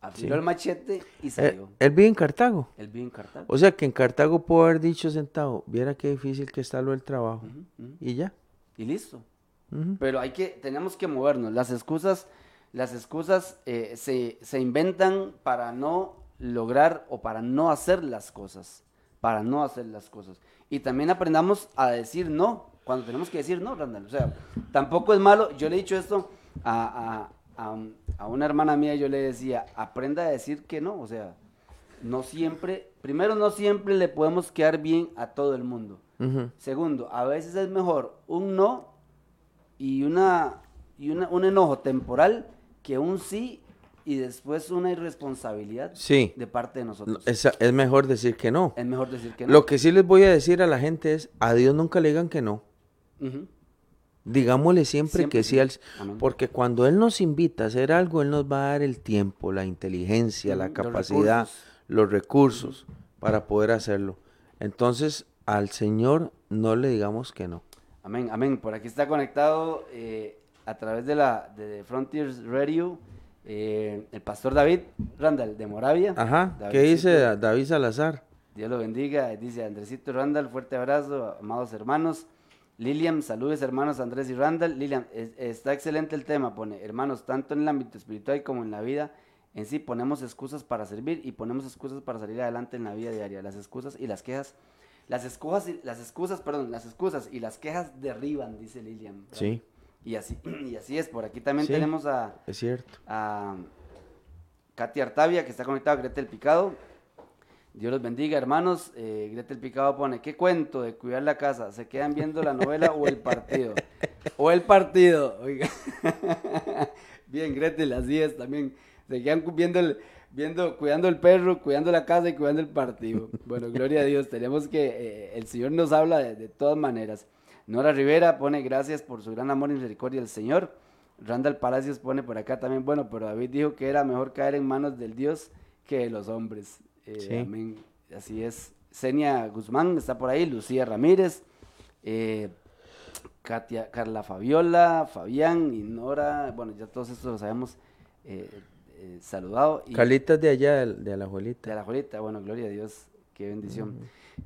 afiló Sí. el machete y Él, salió. él vive en Cartago. Él vive en Cartago. O sea, que en Cartago pudo haber dicho sentado, viera qué difícil que está lo del trabajo. Y ya. Y listo. Pero hay que, tenemos que movernos. Las excusas, las excusas eh, se, se inventan para no lograr o para no hacer las cosas. Para no hacer las cosas. Y también aprendamos a decir no, cuando tenemos que decir no, Randall. O sea, tampoco es malo. Yo le he dicho esto a, a, a, a una hermana mía, yo le decía, aprenda a decir que no. O sea, no siempre, primero no siempre le podemos quedar bien a todo el mundo. Segundo, a veces es mejor un no y una y una- un enojo temporal que un sí y después una irresponsabilidad Sí. de parte de No, nosotros. Es, es mejor decir que no. Es mejor decir que no. Lo que sí les voy a decir a la gente es, a Dios nunca le digan que no. Digámosle siempre, Siempre que sí, al- porque cuando Él nos invita a hacer algo, Él nos va a dar el tiempo, la inteligencia, la los capacidad, recursos. los recursos para poder hacerlo. Entonces, al Señor no le digamos que no. Amén, amén. Por aquí está conectado eh, a través de la de Frontiers Radio eh, el pastor David Randall de Moravia. Ajá, ¿qué Davidcito, dice Da- David Salazar? Dios lo bendiga. Dice Andresito Randall, fuerte abrazo, amados hermanos. Lilian, saludos hermanos Andrés y Randall. Lilian, es- está excelente el tema, pone, hermanos, tanto en el ámbito espiritual como en la vida en sí ponemos excusas para servir y ponemos excusas para salir adelante en la vida diaria. Las excusas y las quejas, las excusas, y, las excusas, perdón, las excusas y las quejas derriban, dice Lilian. ¿verdad? Sí, Y así, [CLEARS THROAT] y así es. Por aquí también Sí. tenemos a, es cierto. a Katy Artavia, que está conectado a Gretel Picado. Dios los bendiga, hermanos. Eh, Gretel Picado pone, ¿qué cuento de cuidar la casa? ¿Se quedan viendo la novela o el partido? O el partido, oiga. [LAUGHS] Bien, Gretel, así es también. Se quedan viendo, el, viendo, cuidando el perro, cuidando la casa y cuidando el partido. Bueno, gloria a Dios. Tenemos que, eh, el Señor nos habla de, de todas maneras. Nora Rivera pone gracias por su gran amor y misericordia del Señor. Randall Palacios pone por acá también, bueno, pero David dijo que era mejor caer en manos del Dios que de los hombres. Eh, Sí. Amén. Así es. Senia Guzmán está por ahí, Lucía Ramírez, eh, Katia, Carla Fabiola, Fabián y Nora, bueno, ya todos estos los habíamos eh, eh, saludado. Y Carlitas de allá, de, de la de abuelita. la Jolita, bueno, gloria a Dios, qué bendición.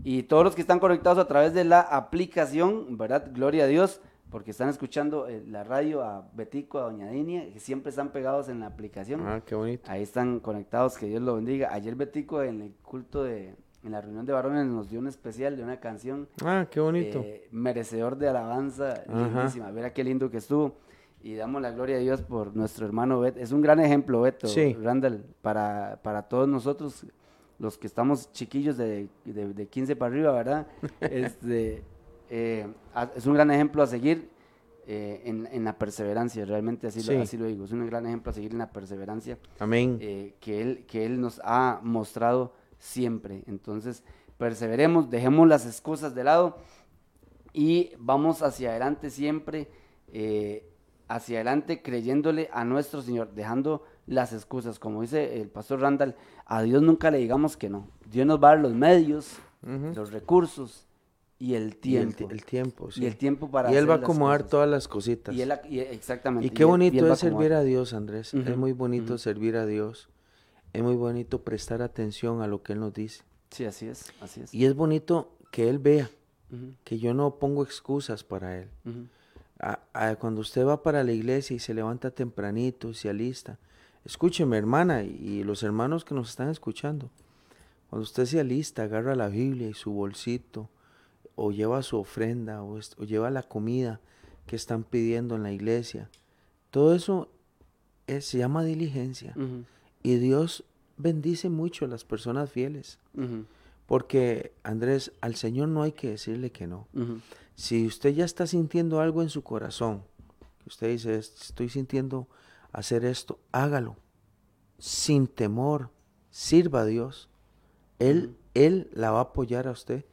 Y todos los que están conectados a través de la aplicación, ¿verdad? Gloria a Dios, porque están escuchando eh, la radio a Betico, a Doña Dinia, que siempre están pegados en la aplicación. Ah, qué bonito. Ahí están conectados, que Dios lo bendiga. Ayer Betico en el culto de, en la reunión de varones nos dio un especial de una canción Ah, qué bonito. eh, merecedor de alabanza, Ajá. lindísima. Mira qué lindo que estuvo. Y damos la gloria a Dios por nuestro hermano Beto. Es un gran ejemplo, Beto, Sí. Randall, para, para todos nosotros, los que estamos chiquillos de, de, de 15 para arriba, ¿verdad? [LAUGHS] este, eh, es un gran ejemplo a seguir eh, en, en la perseverancia, realmente así, Sí. lo, así lo digo. Es un gran ejemplo a seguir en la perseverancia Amén. eh, que, él, que Él nos ha mostrado siempre. Entonces, perseveremos, dejemos las excusas de lado y vamos hacia adelante siempre, eh, hacia adelante creyéndole a nuestro Señor, dejando las excusas. Como dice el pastor Randall, a Dios nunca le digamos que no. Dios nos va a dar los medios, los recursos y el Y el, tiempo. ti- el tiempo, sí. Y el tiempo para Y él hacer va a acomodar cosas. todas las cositas. Y él, y- exactamente. Y qué bonito él es servir a Dios, Andrés. Es muy bonito servir a Dios. Es muy bonito prestar atención a lo que Él nos dice. Sí, así es, así es. Y es bonito que Él vea que yo no pongo excusas para Él. ujú. A- a- cuando usted va para la iglesia y se levanta tempranito y se alista, escúcheme hermana y, y los hermanos que nos están escuchando. Cuando usted se alista, agarra la Biblia y su bolsito, o lleva su ofrenda, o, lleva la comida que están pidiendo en la iglesia. Todo eso es- se llama diligencia. Y Dios bendice mucho a las personas fieles. Porque, Andrés, al Señor no hay que decirle que no. Si usted ya está sintiendo algo en su corazón, usted dice, estoy sintiendo hacer esto, hágalo, sin temor, sirva a Dios. Él, él la va a apoyar a usted.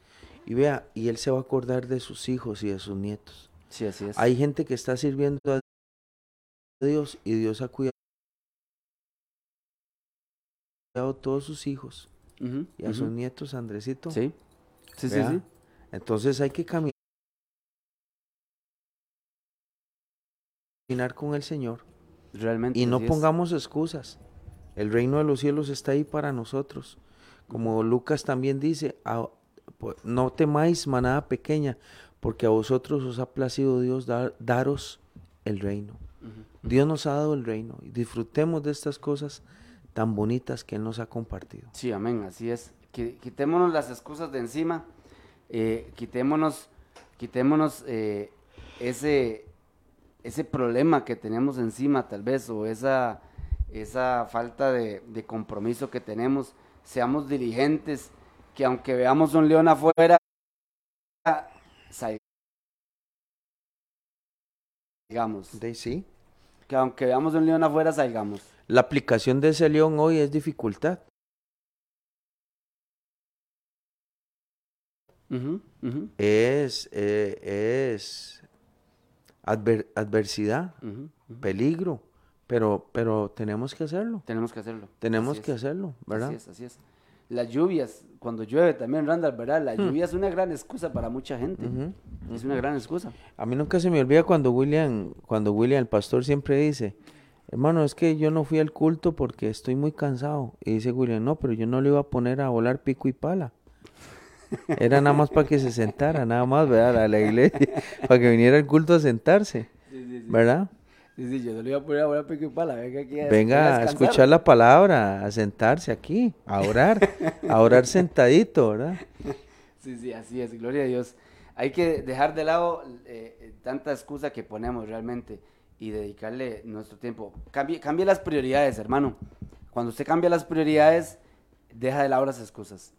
Y vea, y Él se va a acordar de sus hijos y de sus nietos. Sí, así es. Hay gente que está sirviendo a Dios y Dios ha cuidado a todos sus hijos y a sus nietos, Andresito. Sí, sí, sí, sí. Entonces hay que caminar con el Señor. Realmente. Y no pongamos excusas. El reino de los cielos está ahí para nosotros. Como Lucas también dice, no temáis manada pequeña, porque a vosotros os ha placido Dios daros el reino. Dios nos ha dado el reino y disfrutemos de estas cosas tan bonitas que Él nos ha compartido. Sí, amén, así es. Quitémonos las excusas de encima, eh, quitémonos, quitémonos eh, ese, ese problema que tenemos encima tal vez, o esa, esa falta de, compromiso que tenemos, seamos diligentes, que aunque veamos un león afuera, salgamos. De sí. Que aunque veamos un león afuera, salgamos. La aplicación de ese león hoy es dificultad. Es, eh, es adversidad, peligro, pero, pero tenemos que hacerlo. Tenemos que hacerlo. Tenemos que hacerlo, ¿verdad? Así es, así es. Las lluvias, cuando llueve también, Randall, ¿verdad? La hmm. lluvia es una gran excusa para mucha gente. Es una gran excusa. A mí nunca se me olvida cuando William, cuando William, el pastor, siempre dice, hermano, es que yo no fui al culto porque estoy muy cansado. Y dice William, no, pero yo no le iba a poner a volar pico y pala. [LAUGHS] Era nada más para que se sentara, nada más, ¿verdad? A la iglesia, [LAUGHS] para que viniera al culto a sentarse, ¿verdad? Sí, sí, yo no le iba a poner a volar pico y pala. Venga aquí a, Venga a, escuchar la palabra, a sentarse aquí, a orar, a orar sentadito, ¿verdad? [LAUGHS] Sí, sí, así es, gloria a Dios. Hay que dejar de lado eh, tanta excusa que ponemos realmente y dedicarle nuestro tiempo. Cambie, cambie las prioridades, hermano. Cuando usted cambia las prioridades, deja de lado las excusas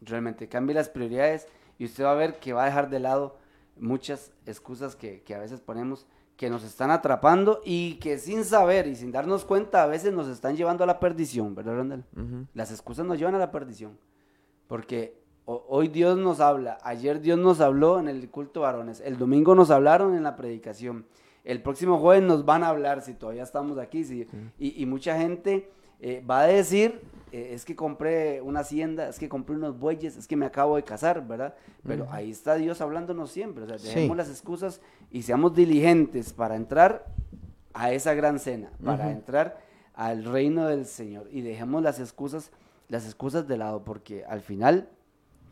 realmente cambie las prioridades y usted va a ver que va a dejar de lado muchas excusas que, a veces ponemos que nos están atrapando y que sin saber y sin darnos cuenta a veces nos están llevando a la perdición, ¿verdad, Randall? Las excusas nos llevan a la perdición. Porque hoy Dios nos habla, ayer Dios nos habló en el culto varones, el domingo nos hablaron en la predicación, el próximo jueves nos van a hablar si todavía estamos aquí, sí, y, mucha gente eh, va a decir eh, es que compré una hacienda, es que compré unos bueyes, es que me acabo de casar, ¿verdad? Pero ahí está Dios hablándonos siempre, o sea, dejemos las excusas y seamos diligentes para entrar a esa gran cena, para entrar al reino del Señor y dejemos las excusas, las excusas de lado, porque al final,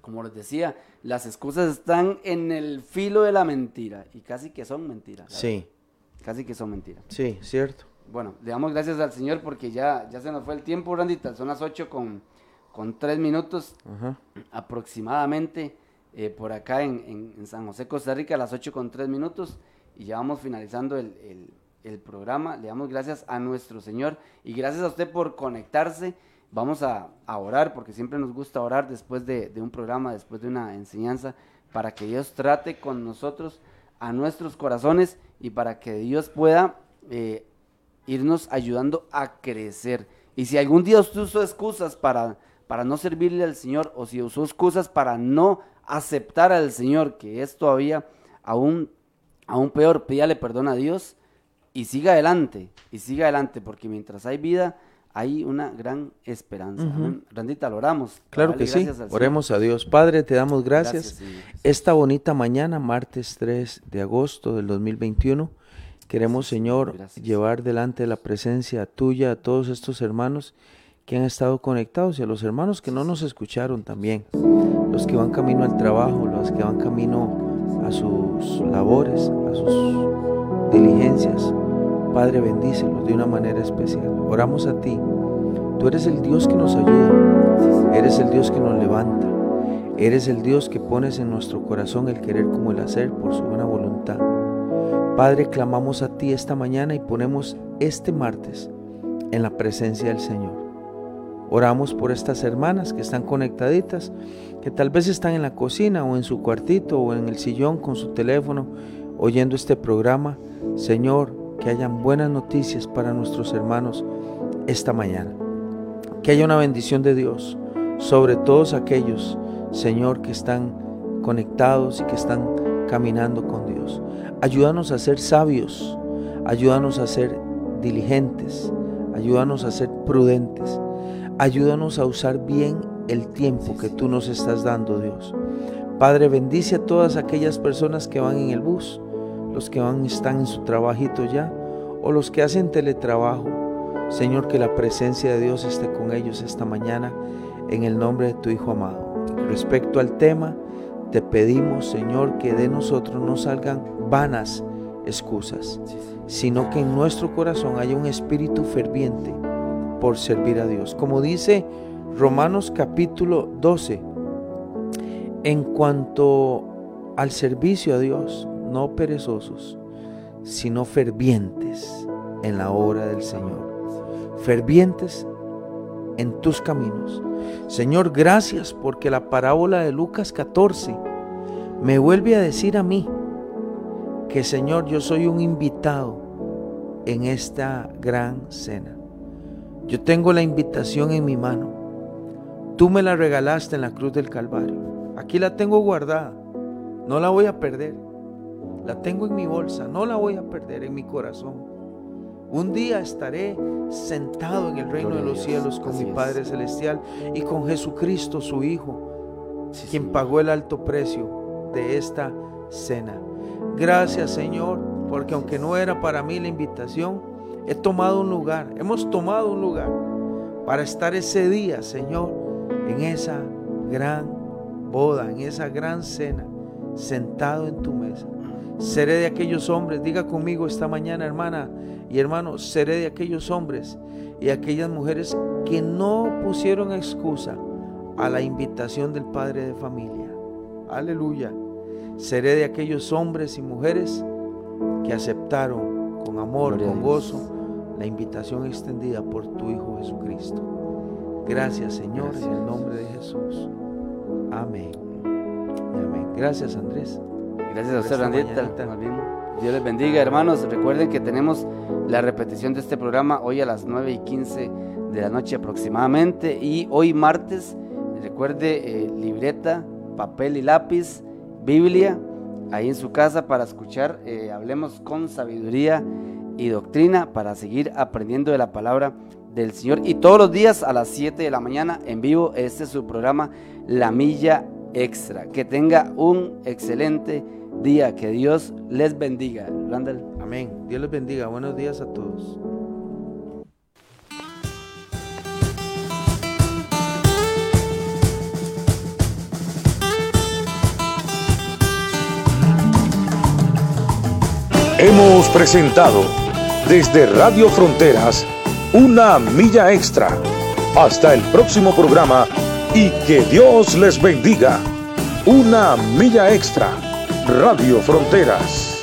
como les decía, las excusas están en el filo de la mentira y casi que son mentiras. Sí. Casi que son mentiras. Sí, cierto. Bueno, le damos gracias al Señor porque ya, ya se nos fue el tiempo, Randita. Son las 8 con, con 3 minutos aproximadamente eh, por acá en, San José, Costa Rica, a las 8 con 3 minutos. Y ya vamos finalizando el, programa. Le damos gracias a nuestro Señor y gracias a usted por conectarse. Vamos a, orar porque siempre nos gusta orar después de, un programa, después de una enseñanza, para que Dios trate con nosotros a nuestros corazones y para que Dios pueda eh, irnos ayudando a crecer. Y si algún día usted usó excusas para, para no servirle al Señor, o si usó excusas para no aceptar al Señor, que es todavía aún, aún peor, pídale perdón a Dios y siga adelante, y siga adelante, porque mientras hay vida, hay una gran esperanza. Randita, lo oramos. Claro que sí. Oremos a Dios. Padre, te damos gracias. Esta bonita mañana, martes 3 de agosto del 2021 Queremos, Señor, llevar delante de la presencia tuya a todos estos hermanos que han estado conectados y a los hermanos que no nos escucharon también, los que van camino al trabajo, los que van camino a sus labores, a sus diligencias. Padre, bendícelos de una manera especial. Oramos a ti. Tú eres el Dios que nos ayuda, eres el Dios que nos levanta, eres el Dios que pones en nuestro corazón el querer como el hacer por su buena voluntad. Padre, clamamos a ti esta mañana y ponemos este martes en la presencia del Señor. Oramos por estas hermanas que están conectaditas, que tal vez están en la cocina o en su cuartito o en el sillón con su teléfono oyendo este programa. Señor, que hayan buenas noticias para nuestros hermanos esta mañana. Que haya una bendición de Dios sobre todos aquellos, Señor, que están conectados y que están caminando con Dios. Ayúdanos a ser sabios, ayúdanos a ser diligentes, ayúdanos a ser prudentes, ayúdanos a usar bien el tiempo que tú nos estás dando, Dios. Padre, bendice a todas aquellas personas que van en el bus, los que van están en su trabajito ya, o los que hacen teletrabajo. Señor, que la presencia de Dios esté con ellos esta mañana, en el nombre de tu Hijo amado. Respecto al tema, te pedimos, Señor, que de nosotros no salgan vanas excusas, sino que en nuestro corazón haya un espíritu ferviente por servir a Dios. Como dice Romanos capítulo 12, en cuanto al servicio a Dios, no perezosos, sino fervientes en la obra del Señor. Fervientes en tus caminos. Señor, gracias porque la parábola de Lucas 14 me vuelve a decir a mí que, Señor, yo soy un invitado en esta gran cena. Yo tengo la invitación en mi mano. Tú me la regalaste en la cruz del Calvario. Aquí la tengo guardada. No la voy a perder. La tengo en mi bolsa. No la voy a perder en mi corazón. Un día estaré sentado en el reino de los cielos con mi Padre Celestial y con Jesucristo su Hijo, quien pagó el alto precio de esta cena. Gracias Señor, porque aunque no era para mí la invitación, he tomado un lugar, hemos tomado un lugar para estar ese día, Señor, en esa gran boda, en esa gran cena, sentado en tu mesa. Seré de aquellos hombres, diga conmigo esta mañana, hermana y hermano, seré de aquellos hombres y aquellas mujeres que no pusieron excusa a la invitación del padre de familia. Aleluya. Seré de aquellos hombres y mujeres que aceptaron con amor, con gozo, la invitación extendida por tu Hijo Jesucristo. Gracias Señor, en el nombre de Jesús. Amén. Amén. Gracias, Andrés. Gracias a usted, Randita. Dios les bendiga, hermanos. Recuerden que tenemos la repetición de este programa hoy a las 9 y 15 de la noche aproximadamente. Y hoy martes, recuerde, eh, libreta, papel y lápiz, Biblia, ahí en su casa para escuchar. Eh, hablemos con sabiduría y doctrina para seguir aprendiendo de la palabra del Señor. Y todos los días a las 7 de la mañana en vivo, este es su programa La Milla Extra. Que tenga un excelente día. Que Dios les bendiga. Randall. Amén. Dios les bendiga. Buenos días a todos. Hemos presentado desde Radio Fronteras una milla extra. Hasta el próximo programa y que Dios les bendiga. Una milla extra. Radio Fronteras.